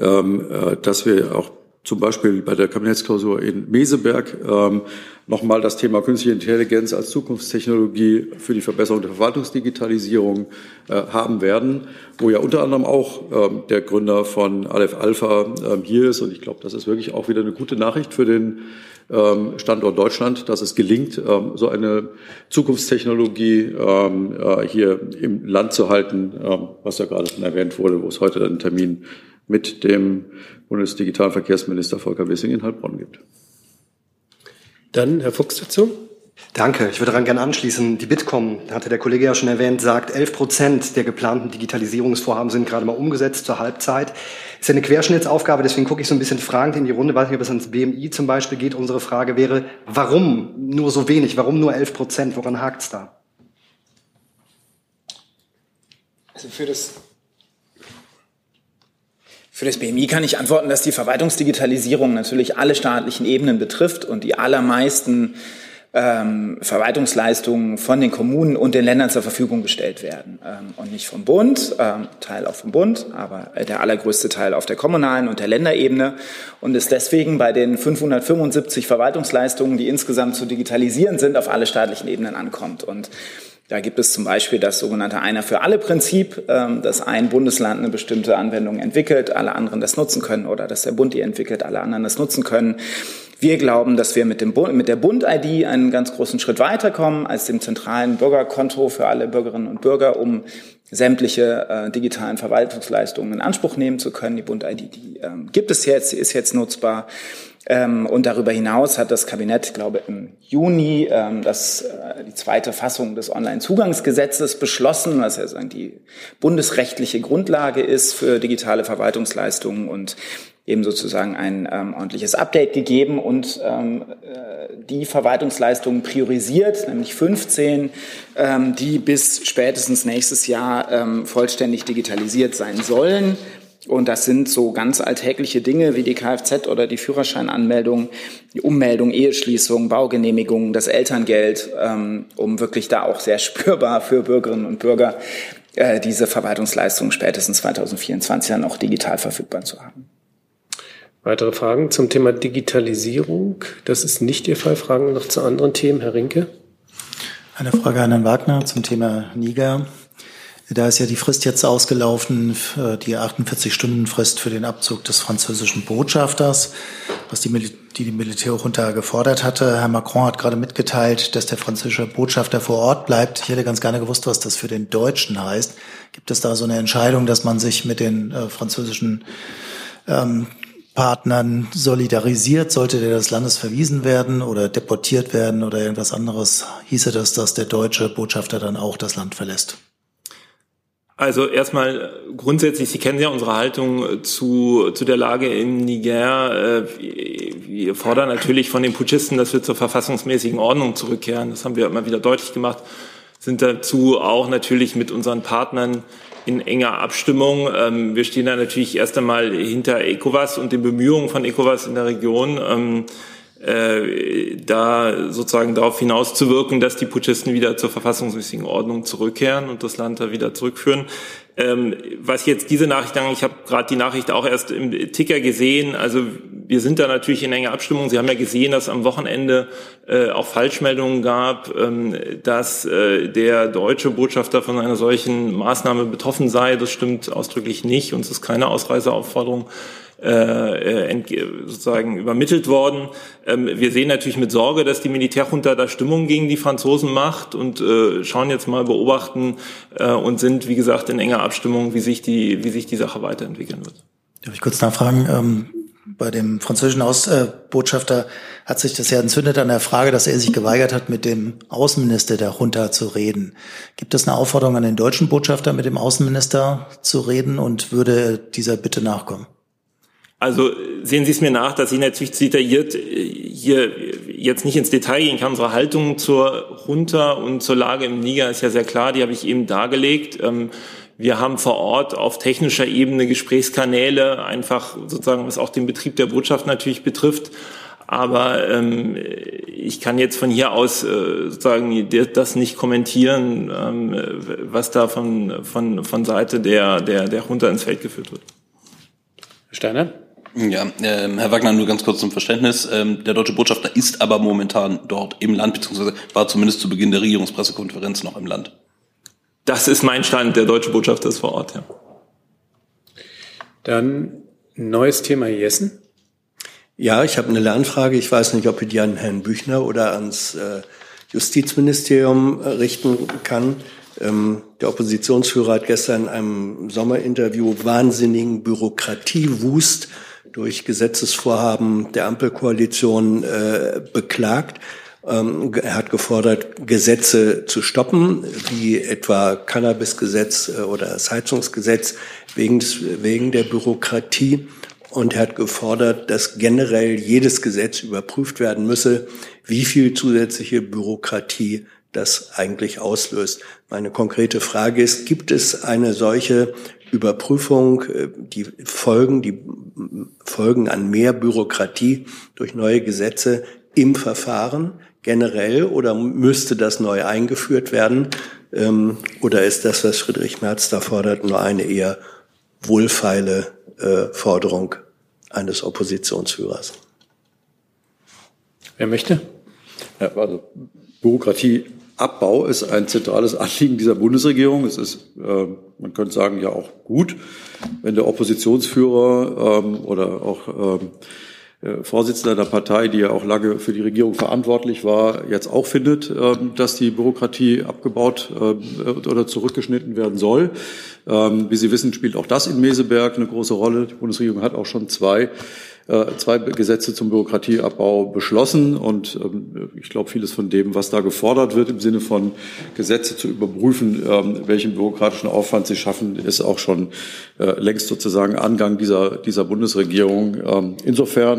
ähm, äh, dass wir auch zum Beispiel bei der Kabinettsklausur in Meseberg ähm, nochmal das Thema künstliche Intelligenz als Zukunftstechnologie für die Verbesserung der Verwaltungsdigitalisierung äh, haben werden, wo ja unter anderem auch ähm, der Gründer von Aleph Alpha ähm, hier ist. Und ich glaube, das ist wirklich auch wieder eine gute Nachricht für den ähm, Standort Deutschland, dass es gelingt, ähm, so eine Zukunftstechnologie ähm, äh, hier im Land zu halten, ähm, was ja gerade schon erwähnt wurde, wo es heute einen Termin mit dem Bundesdigitalverkehrsminister Volker Wissing in Heilbronn gibt. Dann Herr Fuchs dazu. Danke. Ich würde daran gerne anschließen. Die Bitkom, hatte der Kollege ja schon erwähnt, sagt, 11 Prozent der geplanten Digitalisierungsvorhaben sind gerade mal umgesetzt zur Halbzeit. Ist ja eine Querschnittsaufgabe, deswegen gucke ich so ein bisschen fragend in die Runde. Weiß nicht, ob es ans BMI zum Beispiel geht. Unsere Frage wäre, warum nur so wenig? Warum nur 11 Prozent? Woran hakt es da? Also für das für das BMI kann ich antworten, dass die Verwaltungsdigitalisierung natürlich alle staatlichen Ebenen betrifft und die allermeisten ähm, Verwaltungsleistungen von den Kommunen und den Ländern zur Verfügung gestellt werden. Ähm, und nicht vom Bund, ähm, Teil auch vom Bund, aber der allergrößte Teil auf der kommunalen und der Länderebene. Und es deswegen bei den 575 Verwaltungsleistungen, die insgesamt zu digitalisieren sind, auf alle staatlichen Ebenen ankommt. Und da gibt es zum Beispiel das sogenannte Einer für alle Prinzip, ähm, dass ein Bundesland eine bestimmte Anwendung entwickelt, alle anderen das nutzen können oder dass der Bund die entwickelt, alle anderen das nutzen können. Wir glauben, dass wir mit, dem Bund, mit der Bund-ID einen ganz großen Schritt weiterkommen als dem zentralen Bürgerkonto für alle Bürgerinnen und Bürger, um sämtliche äh, digitalen Verwaltungsleistungen in Anspruch nehmen zu können. Die Bund-ID, die ähm, gibt es jetzt, sie ist jetzt nutzbar. Ähm, und darüber hinaus hat das Kabinett, glaube im Juni ähm, das, äh, die zweite Fassung des Onlinezugangsgesetzes beschlossen, was ja sagen, die bundesrechtliche Grundlage ist für digitale Verwaltungsleistungen und eben sozusagen ein ähm, ordentliches Update gegeben und ähm, äh, die Verwaltungsleistungen priorisiert, nämlich 15, ähm, die bis spätestens nächstes Jahr ähm, vollständig digitalisiert sein sollen. Und das sind so ganz alltägliche Dinge wie die Kfz oder die Führerscheinanmeldung, die Ummeldung, Eheschließung, Baugenehmigung, das Elterngeld, ähm, um wirklich da auch sehr <laughs> spürbar für Bürgerinnen und Bürger äh, diese Verwaltungsleistungen spätestens 2024 dann auch digital verfügbar zu haben. Weitere Fragen zum Thema Digitalisierung? Das ist nicht Ihr Fall. Fragen noch zu anderen Themen, Herr Rinke? Eine Frage an Herrn Wagner zum Thema Niger. Da ist ja die Frist jetzt ausgelaufen, die 48-Stunden-Frist für den Abzug des französischen Botschafters, was die, Mil die, die Militärjunta gefordert hatte. Herr Macron hat gerade mitgeteilt, dass der französische Botschafter vor Ort bleibt. Ich hätte ganz gerne gewusst, was das für den Deutschen heißt. Gibt es da so eine Entscheidung, dass man sich mit den äh, französischen ähm, Partnern solidarisiert? Sollte der des Landes verwiesen werden oder deportiert werden oder irgendwas anderes? Hieße das, dass der deutsche Botschafter dann auch das Land verlässt? Also erstmal grundsätzlich, Sie kennen ja unsere Haltung zu, zu der Lage im Niger. Äh, wir fordern natürlich von den Putschisten, dass wir zur verfassungsmäßigen Ordnung zurückkehren. Das haben wir immer wieder deutlich gemacht. Sind dazu auch natürlich mit unseren Partnern in enger Abstimmung. Ähm, wir stehen da natürlich erst einmal hinter ECOWAS und den Bemühungen von ECOWAS in der Region ähm, äh, da sozusagen darauf hinauszuwirken, dass die Putschisten wieder zur verfassungsmäßigen Ordnung zurückkehren und das Land da wieder zurückführen. Ähm, was jetzt diese Nachricht angeht, ich habe gerade die Nachricht auch erst im Ticker gesehen, also wir sind da natürlich in enger Abstimmung. Sie haben ja gesehen, dass am Wochenende äh, auch Falschmeldungen gab, ähm, dass äh, der deutsche Botschafter von einer solchen Maßnahme betroffen sei. Das stimmt ausdrücklich nicht. Uns ist keine Ausreiseaufforderung äh, äh sozusagen übermittelt worden. Ähm, wir sehen natürlich mit Sorge, dass die Militärjunta da Stimmung gegen die Franzosen macht und äh, schauen jetzt mal beobachten äh, und sind, wie gesagt, in enger Abstimmung, wie sich die, wie sich die Sache weiterentwickeln wird. Darf ich kurz nachfragen? Ähm, bei dem französischen Außenbotschafter hat sich das ja entzündet an der Frage, dass er sich geweigert hat, mit dem Außenminister der Junta zu reden. Gibt es eine Aufforderung an den deutschen Botschafter, mit dem Außenminister zu reden und würde dieser Bitte nachkommen? Also sehen Sie es mir nach, dass ich natürlich detailliert äh, hier jetzt nicht ins Detail gehen kann. Unsere Haltung zur Junta und zur Lage im Niger ist ja sehr klar, die habe ich eben dargelegt. Ähm, wir haben vor Ort auf technischer Ebene Gesprächskanäle, einfach sozusagen, was auch den Betrieb der Botschaft natürlich betrifft. Aber ähm, ich kann jetzt von hier aus äh, sozusagen das nicht kommentieren, ähm, was da von, von, von Seite der, der, der Junta ins Feld geführt wird. Herr Steiner? Ja, äh, Herr Wagner, nur ganz kurz zum Verständnis. Ähm, der deutsche Botschafter ist aber momentan dort im Land, beziehungsweise war zumindest zu Beginn der Regierungspressekonferenz noch im Land. Das ist mein Stand. Der deutsche Botschafter ist vor Ort, ja. Dann neues Thema Jessen. Ja, ich habe eine Lernfrage. Ich weiß nicht, ob ich die an Herrn Büchner oder ans äh, Justizministerium richten kann. Ähm, der Oppositionsführer hat gestern in einem Sommerinterview wahnsinnigen Bürokratiewust durch Gesetzesvorhaben der Ampelkoalition äh, beklagt. Ähm, er hat gefordert, Gesetze zu stoppen, wie etwa Cannabisgesetz äh, oder das Heizungsgesetz wegen, wegen der Bürokratie. Und er hat gefordert, dass generell jedes Gesetz überprüft werden müsse, wie viel zusätzliche Bürokratie das eigentlich auslöst. Meine konkrete Frage ist, gibt es eine solche Überprüfung, äh, die Folgen, die Folgen an mehr Bürokratie durch neue Gesetze im Verfahren generell oder müsste das neu eingeführt werden? Ähm, oder ist das, was Friedrich Merz da fordert, nur eine eher wohlfeile äh, Forderung eines Oppositionsführers? Wer möchte? Ja, also Bürokratie Abbau ist ein zentrales Anliegen dieser Bundesregierung. Es ist, äh, man könnte sagen, ja auch gut, wenn der Oppositionsführer ähm, oder auch ähm, äh, Vorsitzender der Partei, die ja auch lange für die Regierung verantwortlich war, jetzt auch findet, ähm, dass die Bürokratie abgebaut oder zurückgeschnitten werden soll. Ähm, wie Sie wissen, spielt auch das in Meseberg eine große Rolle. Die Bundesregierung hat auch schon zwei zwei Gesetze zum Bürokratieabbau beschlossen. Und ähm, ich glaube, vieles von dem, was da gefordert wird, im Sinne von Gesetze zu überprüfen, ähm, welchen bürokratischen Aufwand sie schaffen, ist auch schon äh, längst sozusagen Angang dieser, dieser Bundesregierung. Ähm, insofern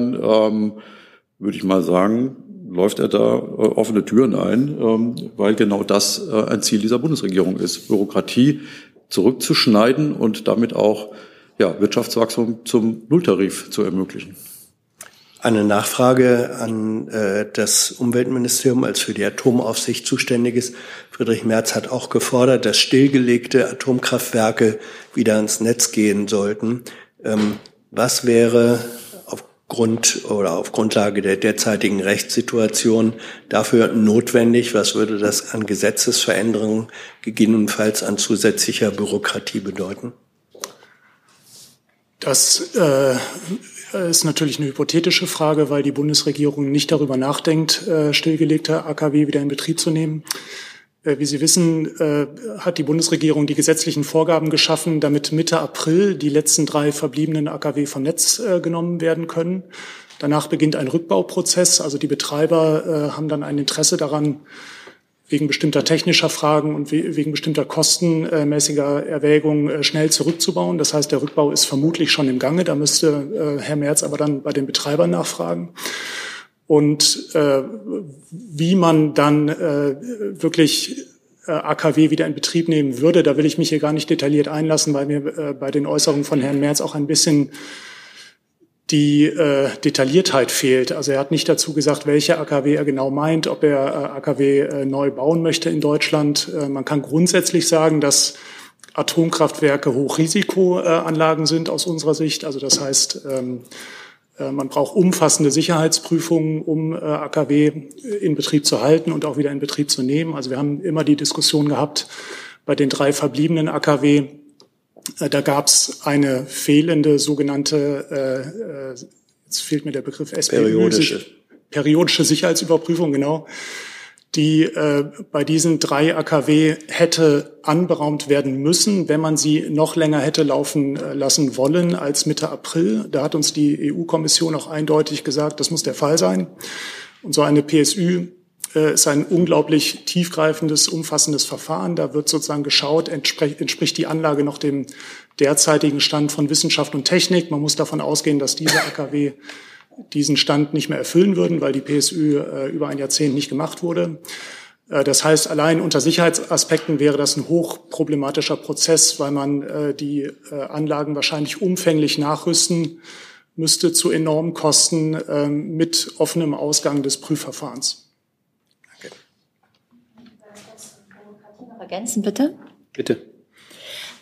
würde ich mal sagen, läuft er da äh, offene Türen ein, weil genau das ein Ziel dieser Bundesregierung ist, Bürokratie zurückzuschneiden und damit auch ja, Wirtschaftswachstum zum Nulltarif zu ermöglichen. Eine Nachfrage an äh, das Umweltministerium als für die Atomaufsicht zuständig ist. Friedrich Merz hat auch gefordert, dass stillgelegte Atomkraftwerke wieder ins Netz gehen sollten. Ähm, was wäre Grund oder auf Grundlage der derzeitigen Rechtssituation dafür notwendig? Was würde das an Gesetzesveränderungen gegebenenfalls an zusätzlicher Bürokratie bedeuten? Das äh, ist natürlich eine hypothetische Frage, weil die Bundesregierung nicht darüber nachdenkt, äh, stillgelegte AKW wieder in Betrieb zu nehmen. Äh, wie Sie wissen, äh, hat die Bundesregierung die gesetzlichen Vorgaben geschaffen, damit Mitte April die letzten drei verbliebenen AKW vom Netz äh, genommen werden können. Danach beginnt ein Rückbauprozess. Also die Betreiber haben dann ein Interesse daran, wegen bestimmter technischer Fragen und wegen bestimmter kostenmäßiger Erwägungen schnell zurückzubauen. Das heißt, der Rückbau ist vermutlich schon im Gange. Da müsste Herr Merz aber dann bei den Betreibern nachfragen und äh, wie man dann äh, wirklich äh, AKW wieder in Betrieb nehmen würde, da will ich mich hier gar nicht detailliert einlassen, weil mir äh, bei den Äußerungen von Herrn Merz auch ein bisschen die äh, Detailliertheit fehlt. Also er hat nicht dazu gesagt, welche AKW er genau meint, ob er äh, AKW äh, neu bauen möchte in Deutschland. Äh, man kann grundsätzlich sagen, dass Atomkraftwerke Hochrisikoanlagen sind aus unserer Sicht. Also das heißt, ähm, äh, man braucht umfassende Sicherheitsprüfungen, um äh, AKW in Betrieb zu halten und auch wieder in Betrieb zu nehmen. Also wir haben immer die Diskussion gehabt bei den drei verbliebenen AKW. Äh, da gab es eine fehlende sogenannte, jetzt fehlt mir der Begriff SPÜ, periodische. periodische Sicherheitsüberprüfung, genau die äh, bei diesen drei AKW hätte anberaumt werden müssen, wenn man sie noch länger hätte laufen äh, lassen wollen als Mitte April. Da hat uns die EU-Kommission auch eindeutig gesagt, das muss der Fall sein. Und so eine PSÜ äh, ist ein unglaublich tiefgreifendes, umfassendes Verfahren. Da wird sozusagen geschaut, entspricht, die Anlage noch dem derzeitigen Stand von Wissenschaft und Technik. Man muss davon ausgehen, dass diese AKW diesen Stand nicht mehr erfüllen würden, weil die PSÜ äh, über ein Jahrzehnt nicht gemacht wurde. Äh, das heißt, allein unter Sicherheitsaspekten wäre das ein hochproblematischer Prozess, weil man äh, die äh, Anlagen wahrscheinlich umfänglich nachrüsten müsste zu enormen Kosten ähm, mit offenem Ausgang des Prüfverfahrens. Ergänzen bitte. Bitte.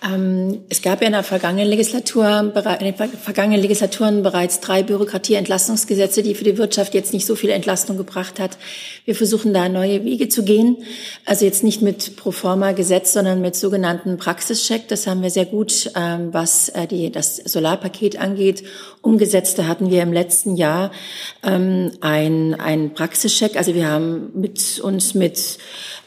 Ähm, es gab ja in der vergangenen Legislatur, in den vergangenen Legislaturen bereits drei Bürokratieentlastungsgesetze, die für die Wirtschaft jetzt nicht so viel Entlastung gebracht hat. Wir versuchen da neue Wege zu gehen. Also jetzt nicht mit Proforma-Gesetz, sondern mit sogenannten Praxischeck. Das haben wir sehr gut, ähm, was äh, die, das Solarpaket angeht. Umgesetzt, da hatten wir im letzten Jahr ähm, ein, ein Praxischeck. Also wir haben mit uns mit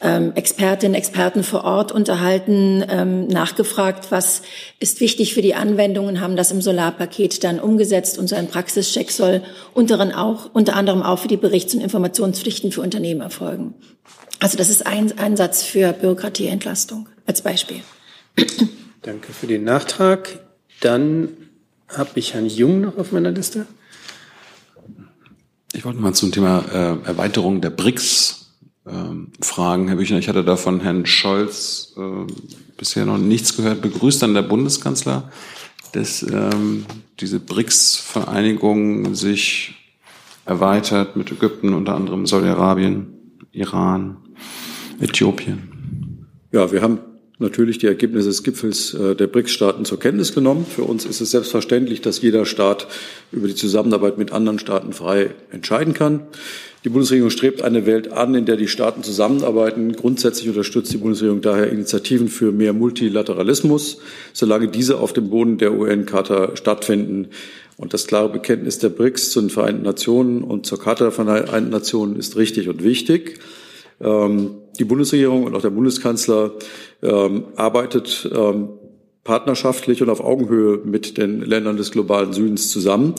ähm, Expertinnen, Experten vor Ort unterhalten, ähm, nachgefragt, was ist wichtig für die Anwendungen, haben das im Solarpaket dann umgesetzt. Und so ein Praxischeck soll unter, auch, unter anderem auch für die Berichts- und Informationspflichten für Unternehmen erfolgen. Also das ist ein Einsatz für Bürokratieentlastung als Beispiel. Danke für den Nachtrag. Dann habe ich Herrn Jung noch auf meiner Liste. Ich wollte mal zum Thema äh, Erweiterung der BRICS ähm, fragen, Herr Büchner. Ich hatte da von Herrn Scholz äh, bisher noch nichts gehört. Begrüßt dann der Bundeskanzler, dass ähm, diese BRICS-Vereinigung sich erweitert mit Ägypten, unter anderem Saudi-Arabien, Iran, Äthiopien. Ja, wir haben natürlich die Ergebnisse des Gipfels äh, der BRICS-Staaten zur Kenntnis genommen. Für uns ist es selbstverständlich, dass jeder Staat über die Zusammenarbeit mit anderen Staaten frei entscheiden kann. Die Bundesregierung strebt eine Welt an, in der die Staaten zusammenarbeiten. Grundsätzlich unterstützt die Bundesregierung daher Initiativen für mehr Multilateralismus, solange diese auf dem Boden der UN-Charta stattfinden. Und das klare Bekenntnis der BRICS zu den Vereinten Nationen und zur Charta der Vereinten Nationen ist richtig und wichtig. Ähm, die Bundesregierung und auch der Bundeskanzler ähm, arbeitet ähm, partnerschaftlich und auf Augenhöhe mit den Ländern des globalen Südens zusammen.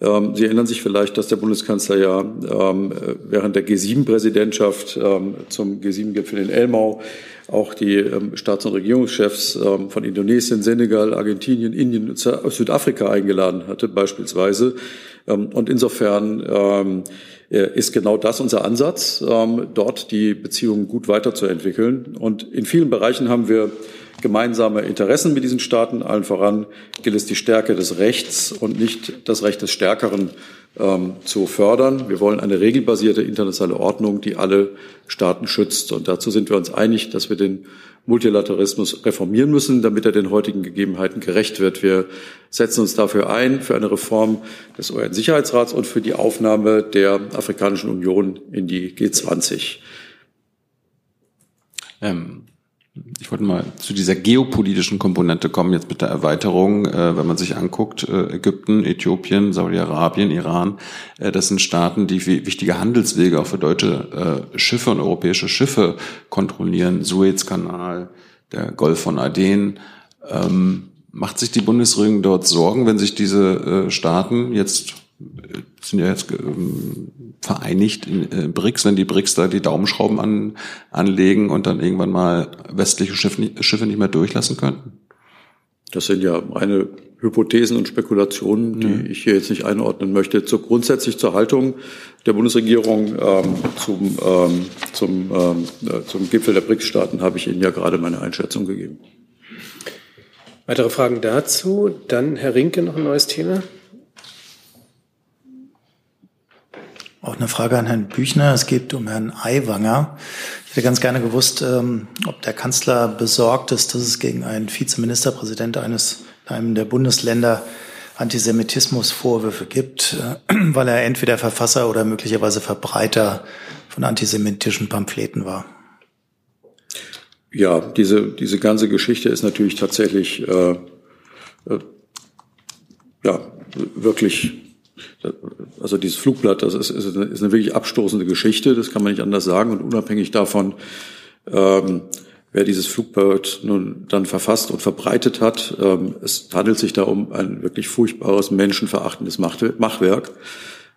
Ähm, Sie erinnern sich vielleicht, dass der Bundeskanzler ja ähm, während der G7-Präsidentschaft ähm, zum G7-Gipfel in Elmau auch die ähm, Staats- und Regierungschefs ähm, von Indonesien, Senegal, Argentinien, Indien und Südafrika eingeladen hatte, beispielsweise. Ähm, und insofern ist genau das unser Ansatz, dort die Beziehungen gut weiterzuentwickeln. Und in vielen Bereichen haben wir gemeinsame Interessen mit diesen Staaten. Allen voran gilt es die Stärke des Rechts und nicht das Recht des Stärkeren ähm, zu fördern. Wir wollen eine regelbasierte internationale Ordnung, die alle Staaten schützt. Und dazu sind wir uns einig, dass wir den Multilateralismus reformieren müssen, damit er den heutigen Gegebenheiten gerecht wird. Wir setzen uns dafür ein, für eine Reform des UN-Sicherheitsrats und für die Aufnahme der Afrikanischen Union in die G20. Ähm, ich wollte mal zu dieser geopolitischen Komponente kommen, jetzt mit der Erweiterung. Äh, wenn man sich anguckt, äh, Ägypten, Äthiopien, Saudi-Arabien, Iran, äh, das sind Staaten, die wichtige Handelswege auch für deutsche äh, Schiffe und europäische Schiffe kontrollieren. Suezkanal, der Golf von Aden. Ähm, macht sich die Bundesregierung dort Sorgen, wenn sich diese äh, Staaten jetzt sind ja jetzt ähm, vereinigt in äh, BRICS, wenn die BRICS da die Daumenschrauben an, anlegen und dann irgendwann mal westliche Schiffe, Schiffe nicht mehr durchlassen könnten? Das sind ja meine Hypothesen und Spekulationen, die mhm. ich hier jetzt nicht einordnen möchte. Zu, grundsätzlich zur Haltung der Bundesregierung ähm, zum, ähm, zum, ähm, äh, zum Gipfel der BRICS-Staaten habe ich Ihnen ja gerade meine Einschätzung gegeben. Weitere Fragen dazu? Dann Herr Rinke, noch ein neues Thema. Auch eine Frage an Herrn Büchner. Es geht um Herrn Aiwanger. Ich hätte ganz gerne gewusst, ähm, ob der Kanzler besorgt ist, dass es gegen einen Vizeministerpräsident eines einem der Bundesländer Antisemitismusvorwürfe gibt, äh, weil er entweder Verfasser oder möglicherweise Verbreiter von antisemitischen Pamphleten war. Ja, diese, diese ganze Geschichte ist natürlich tatsächlich äh, äh, ja, wirklich also dieses Flugblatt, das ist, ist, eine, ist eine wirklich abstoßende Geschichte, das kann man nicht anders sagen. Und unabhängig davon, ähm, wer dieses Flugblatt nun dann verfasst und verbreitet hat, ähm, es handelt sich da um ein wirklich furchtbares, menschenverachtendes Machwerk.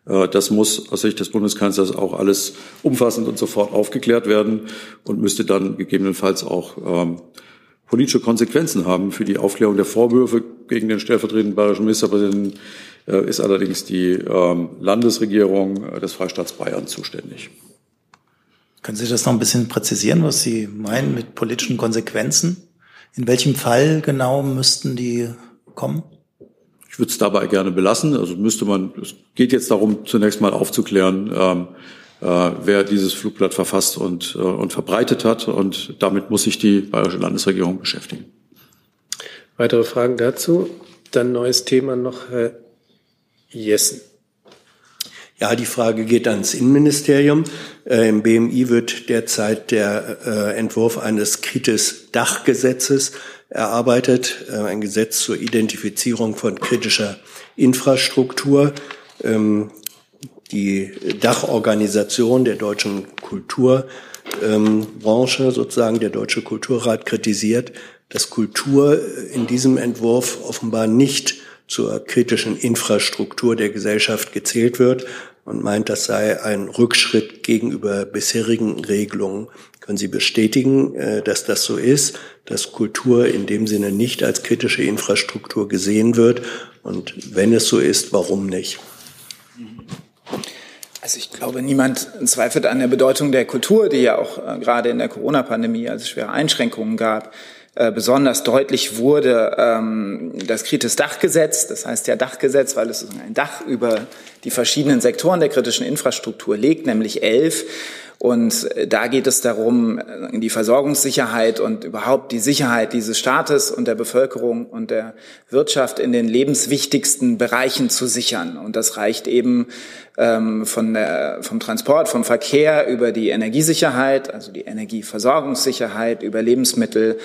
Äh, das muss aus Sicht des Bundeskanzlers auch alles umfassend und sofort aufgeklärt werden und müsste dann gegebenenfalls auch ähm, politische Konsequenzen haben für die Aufklärung der Vorwürfe gegen den stellvertretenden bayerischen Ministerpräsidenten ist allerdings die ähm, Landesregierung äh, des Freistaats Bayern zuständig. Können Sie das noch ein bisschen präzisieren, was Sie meinen mit politischen Konsequenzen? In welchem Fall genau müssten die kommen? Ich würde es dabei gerne belassen. Also müsste man, es geht jetzt darum, zunächst mal aufzuklären, ähm, äh, wer dieses Flugblatt verfasst und, äh, und verbreitet hat. Und damit muss sich die bayerische Landesregierung beschäftigen. Weitere Fragen dazu? Dann neues Thema noch, Herr Jessen. Ja, die Frage geht ans Innenministerium. Äh, Im BMI wird derzeit der äh, Entwurf eines Kritis-Dachgesetzes erarbeitet, äh, ein Gesetz zur Identifizierung von kritischer Infrastruktur. Ähm, die Dachorganisation der deutschen Kulturbranche, ähm, sozusagen der Deutsche Kulturrat, kritisiert, dass Kultur in diesem Entwurf offenbar nicht zur kritischen Infrastruktur der Gesellschaft gezählt wird und meint, das sei ein Rückschritt gegenüber bisherigen Regelungen. Können Sie bestätigen, äh, dass das so ist, dass Kultur in dem Sinne nicht als kritische Infrastruktur gesehen wird? Und wenn es so ist, warum nicht? Also ich glaube, niemand zweifelt an der Bedeutung der Kultur, die ja auch äh, gerade in der Corona-Pandemie, als schwere Einschränkungen gab, äh, besonders deutlich wurde ähm, das Kritis Dachgesetz, das heißt ja Dachgesetz, weil es ein Dach über die verschiedenen Sektoren der kritischen Infrastruktur legt, nämlich elf. Und äh, da geht es darum, äh, die Versorgungssicherheit und überhaupt die Sicherheit dieses Staates und der Bevölkerung und der Wirtschaft in den lebenswichtigsten Bereichen zu sichern. Und das reicht eben ähm, von der, vom Transport, vom Verkehr über die Energiesicherheit, also die Energieversorgungssicherheit, über Lebensmittel,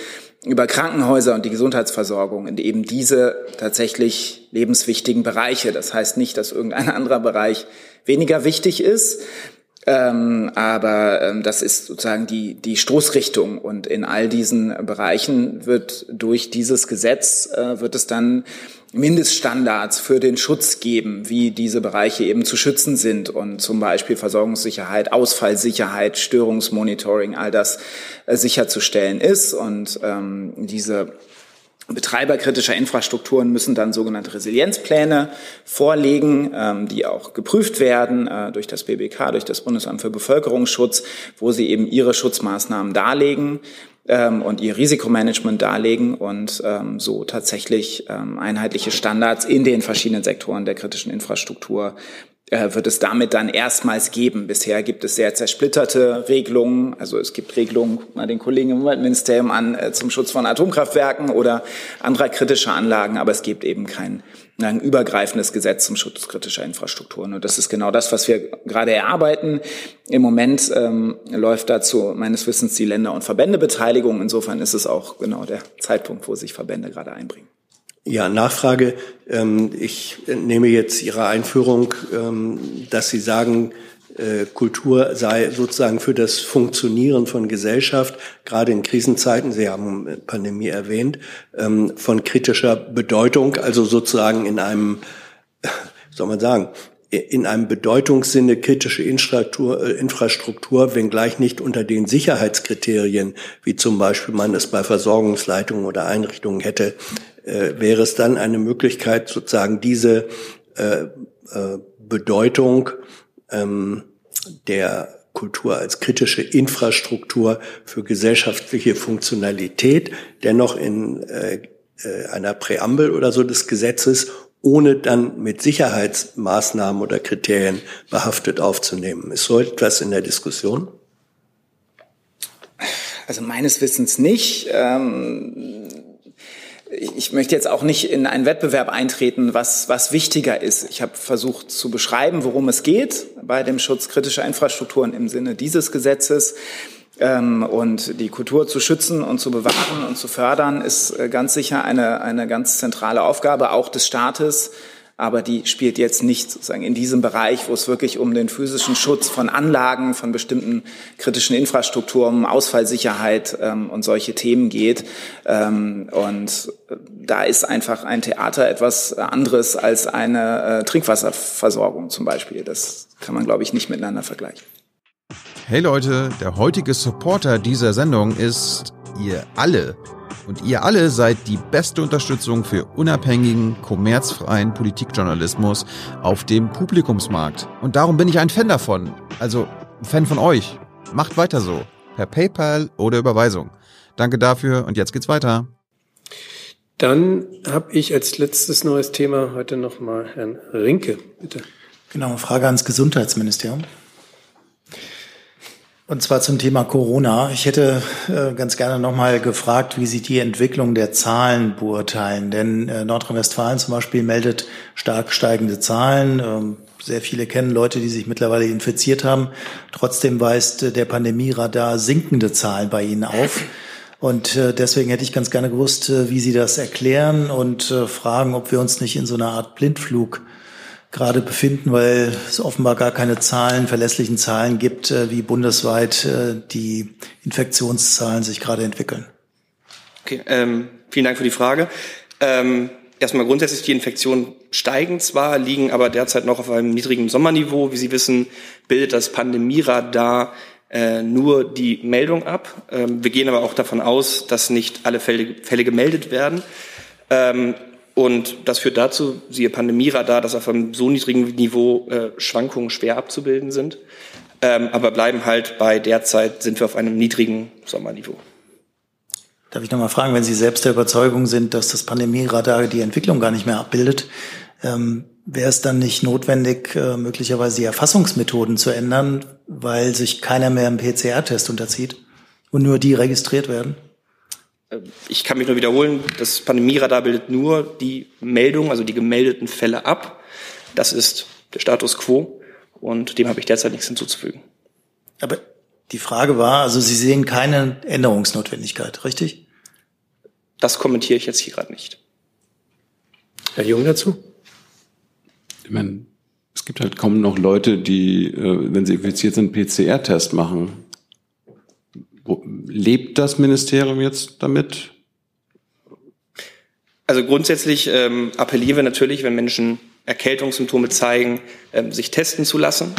über Krankenhäuser und die Gesundheitsversorgung in eben diese tatsächlich lebenswichtigen Bereiche. Das heißt nicht, dass irgendein <laughs> anderer Bereich weniger wichtig ist, ähm, aber ähm, das ist sozusagen die, die Stoßrichtung. Und in all diesen Bereichen wird durch dieses Gesetz, äh, wird es dann Mindeststandards für den Schutz geben, wie diese Bereiche eben zu schützen sind und zum Beispiel Versorgungssicherheit, Ausfallsicherheit, Störungsmonitoring, all das äh, sicherzustellen ist. Und ähm, diese Betreiber kritischer Infrastrukturen müssen dann sogenannte Resilienzpläne vorlegen, ähm, die auch geprüft werden äh, durch das BBK, durch das Bundesamt für Bevölkerungsschutz, wo sie eben ihre Schutzmaßnahmen darlegen ähm, und ihr Risikomanagement darlegen und ähm, so tatsächlich einheitliche Standards in den verschiedenen Sektoren der kritischen Infrastruktur wird es damit dann erstmals geben. Bisher gibt es sehr zersplitterte Regelungen. Also es gibt Regelungen, mal den Kollegen im Umweltministerium an, äh, zum Schutz von Atomkraftwerken oder anderer kritischer Anlagen, aber es gibt eben kein ein übergreifendes Gesetz zum Schutz kritischer Infrastrukturen. Und das ist genau das, was wir gerade erarbeiten. Im Moment ähm, läuft dazu meines Wissens die Länder- und Verbändebeteiligung. Insofern ist es auch genau der Zeitpunkt, wo sich Verbände gerade einbringen. Ja, Nachfrage. Ähm, ich nehme jetzt Ihre Einführung, ähm, dass Sie sagen, äh, Kultur sei sozusagen für das Funktionieren von Gesellschaft, gerade in Krisenzeiten, Sie haben Pandemie erwähnt, ähm, von kritischer Bedeutung, also sozusagen in einem, <laughs> soll man sagen, in einem Bedeutungssinne kritische Infrastruktur, äh, Infrastruktur, wenngleich nicht unter den Sicherheitskriterien, wie zum Beispiel man es bei Versorgungsleitungen oder Einrichtungen hätte, äh, wäre es dann eine Möglichkeit, sozusagen diese äh, äh, Bedeutung ähm, der Kultur als kritische Infrastruktur für gesellschaftliche Funktionalität, dennoch in äh, äh, einer Präambel oder so des Gesetzes, ohne dann mit Sicherheitsmaßnahmen oder Kriterien behaftet aufzunehmen. Ist so etwas in der Diskussion? Also meines Wissens nicht. Ähm ich möchte jetzt auch nicht in einen Wettbewerb eintreten, was, was wichtiger ist. Ich habe versucht zu beschreiben, worum es geht bei dem Schutz kritischer Infrastrukturen im Sinne dieses Gesetzes. Ähm, und die Kultur zu schützen und zu bewahren und zu fördern, ist äh, ganz sicher eine, eine ganz zentrale Aufgabe auch des Staates aber die spielt jetzt nicht sozusagen in diesem Bereich, wo es wirklich um den physischen Schutz von Anlagen, von bestimmten kritischen Infrastrukturen, Ausfallsicherheit ähm, und solche Themen geht. Ähm, und äh, da ist einfach ein Theater etwas anderes als eine äh, Trinkwasserversorgung zum Beispiel. Das kann man, glaube ich, nicht miteinander vergleichen. Hey Leute, der heutige Supporter dieser Sendung ist ihr alle. Und ihr alle seid die beste Unterstützung für unabhängigen, kommerzfreien Politikjournalismus auf dem Publikumsmarkt. Und darum bin ich ein Fan davon. Also ein Fan von euch. Macht weiter so. Per PayPal oder Überweisung. Danke dafür und jetzt geht's weiter. Dann habe ich als letztes neues Thema heute nochmal Herrn Rinke, bitte. Genau, Frage ans Gesundheitsministerium. Und zwar zum Thema Corona. Ich hätte äh, ganz gerne nochmal gefragt, wie Sie die Entwicklung der Zahlen beurteilen. Denn äh, Nordrhein-Westfalen zum Beispiel meldet stark steigende Zahlen. Ähm, sehr viele kennen Leute, die sich mittlerweile infiziert haben. Trotzdem weist äh, der Pandemieradar sinkende Zahlen bei Ihnen auf. Und deswegen hätte ich ganz gerne gewusst, wie Sie das erklären und fragen, ob wir uns nicht in so einer Art Blindflug gerade befinden, weil es offenbar gar keine Zahlen, verlässlichen Zahlen gibt, äh, wie bundesweit äh, die Infektionszahlen sich gerade entwickeln. Okay, ähm, vielen Dank für die Frage. Ähm, erstmal grundsätzlich die Infektionen steigen zwar, liegen aber derzeit noch auf einem niedrigen Sommerniveau. Wie Sie wissen, bildet das Pandemieradar äh, nur die Meldung ab. Ähm, wir gehen aber auch davon aus, dass nicht alle Fälle, Fälle gemeldet werden. Ähm, und das führt dazu, siehe Pandemieradar, dass auf einem so niedrigen Niveau äh, Schwankungen schwer abzubilden sind. Ähm, aber bleiben halt bei derzeit sind wir auf einem niedrigen Sommerniveau. Darf ich noch mal fragen, wenn Sie selbst der Überzeugung sind, dass das Pandemieradar die Entwicklung gar nicht mehr abbildet, ähm, wäre es dann nicht notwendig, äh, möglicherweise die Erfassungsmethoden zu ändern, weil sich keiner mehr im PCR-Test unterzieht und nur die registriert werden? Ich kann mich nur wiederholen, das Pandemieradar bildet nur die Meldung, also die gemeldeten Fälle ab. Das ist der Status quo und dem habe ich derzeit nichts hinzuzufügen. Aber die Frage war, also Sie sehen keine Änderungsnotwendigkeit, richtig? Das kommentiere ich jetzt hier gerade nicht. Herr Jung dazu? Ich meine, es gibt halt kaum noch Leute, die, äh, wenn sie infiziert sind, PCR-Test machen. Lebt das Ministerium jetzt damit? Also grundsätzlich ähm, appellieren wir natürlich, wenn Menschen Erkältungssymptome zeigen, ähm, sich testen zu lassen.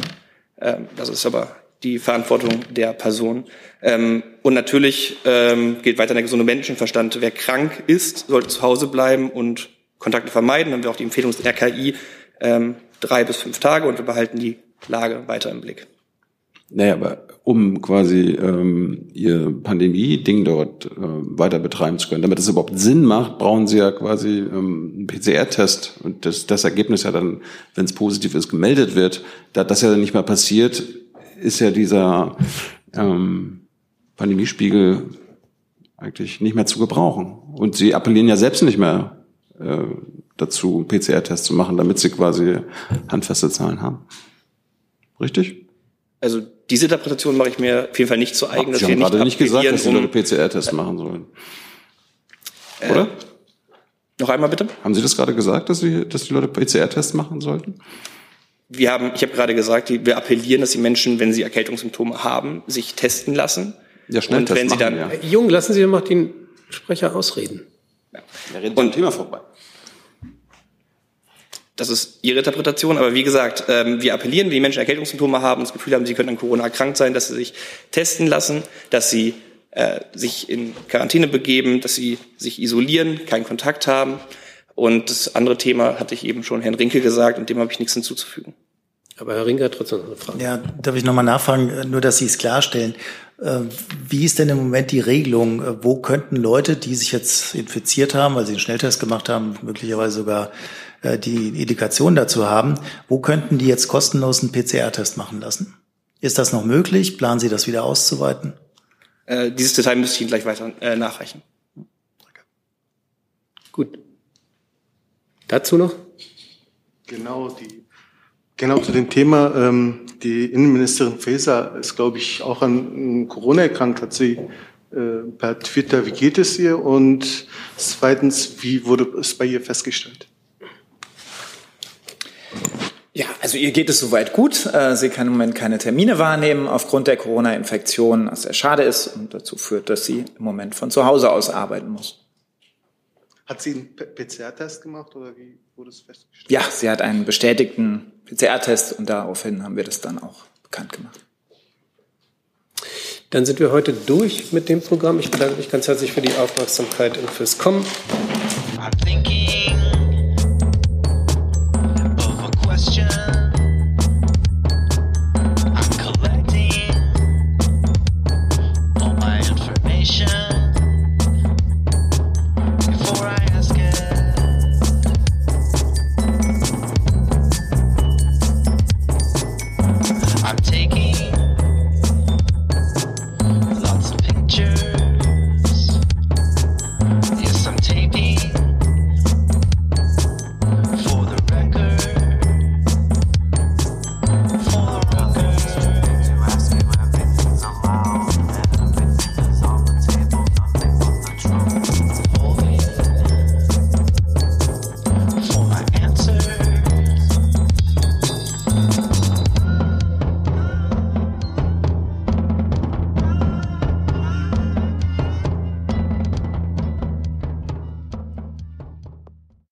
Ähm, das ist aber die Verantwortung der Person. Ähm, und natürlich ähm, gilt weiter der gesunde Menschenverstand. Wer krank ist, sollte zu Hause bleiben und Kontakte vermeiden. Dann haben wir auch die Empfehlung des RKI ähm, drei bis fünf Tage und wir behalten die Lage weiter im Blick. Naja, aber um quasi ähm, ihr Pandemie-Ding dort äh, weiter betreiben zu können. Damit es überhaupt Sinn macht, brauchen sie ja quasi ähm, einen PCR-Test. Und das, das Ergebnis ja dann, wenn es positiv ist, gemeldet wird. Da das ja dann nicht mehr passiert, ist ja dieser ähm, Pandemiespiegel eigentlich nicht mehr zu gebrauchen. Und sie appellieren ja selbst nicht mehr äh, dazu, PCR-Tests zu machen, damit sie quasi handfeste Zahlen haben. Richtig? Also diese Interpretation mache ich mir auf jeden Fall nicht zu eigen. Sie dass haben wir gerade nicht gesagt, dass die um- Leute PCR-Tests machen sollen. Oder? Noch einmal bitte? Haben Sie das gerade gesagt, dass, sie, dass die Leute PCR-Tests machen sollten? Wir haben, ich habe gerade gesagt, wir appellieren, dass die Menschen, wenn sie Erkältungssymptome haben, sich testen lassen. Ja, Und wenn sie dann, Herr Jung, lassen Sie doch mal den Sprecher ausreden. und Thema vorbei. Das ist Ihre Interpretation, aber wie gesagt, ähm, wir appellieren, wenn die Menschen Erkältungssymptome haben, das Gefühl haben, sie könnten an Corona erkrankt sein, dass sie sich testen lassen, dass sie äh, sich in Quarantäne begeben, dass sie sich isolieren, keinen Kontakt haben. Und das andere Thema hatte ich eben schon Herrn Rinke gesagt und dem habe ich nichts hinzuzufügen. Aber Herr Rinke hat trotzdem noch eine Frage. Ja, darf ich nochmal nachfragen, äh, nur dass Sie es klarstellen. Äh, Wie ist denn im Moment die Regelung? Wo könnten Leute, die sich jetzt infiziert haben, weil sie einen Schnelltest gemacht haben, möglicherweise sogar äh, die Indikation dazu haben, wo könnten die jetzt kostenlos einen PCR-Test machen lassen? Ist das noch möglich? Planen Sie das wieder auszuweiten? Äh, dieses Detail müsste ich Ihnen gleich weiter äh, nachreichen. Gut. Dazu noch? Genau, die, genau zu dem Thema. Ähm, die Innenministerin Faeser ist, glaube ich, auch an Corona erkrankt, hat sie äh, per Twitter. Wie geht es ihr? Und zweitens, wie wurde es bei ihr festgestellt? Ja, also ihr geht es soweit gut. Äh, Sie kann im Moment keine Termine wahrnehmen aufgrund der Corona-Infektion, was sehr schade ist und dazu führt, dass sie im Moment von zu Hause aus arbeiten muss. Hat sie einen PCR-Test gemacht oder wie wurde es festgestellt? Ja, sie hat einen bestätigten PCR-Test und daraufhin haben wir das dann auch bekannt gemacht. Dann sind wir heute durch mit dem Programm. Ich bedanke mich ganz herzlich für die Aufmerksamkeit und fürs Kommen. thinking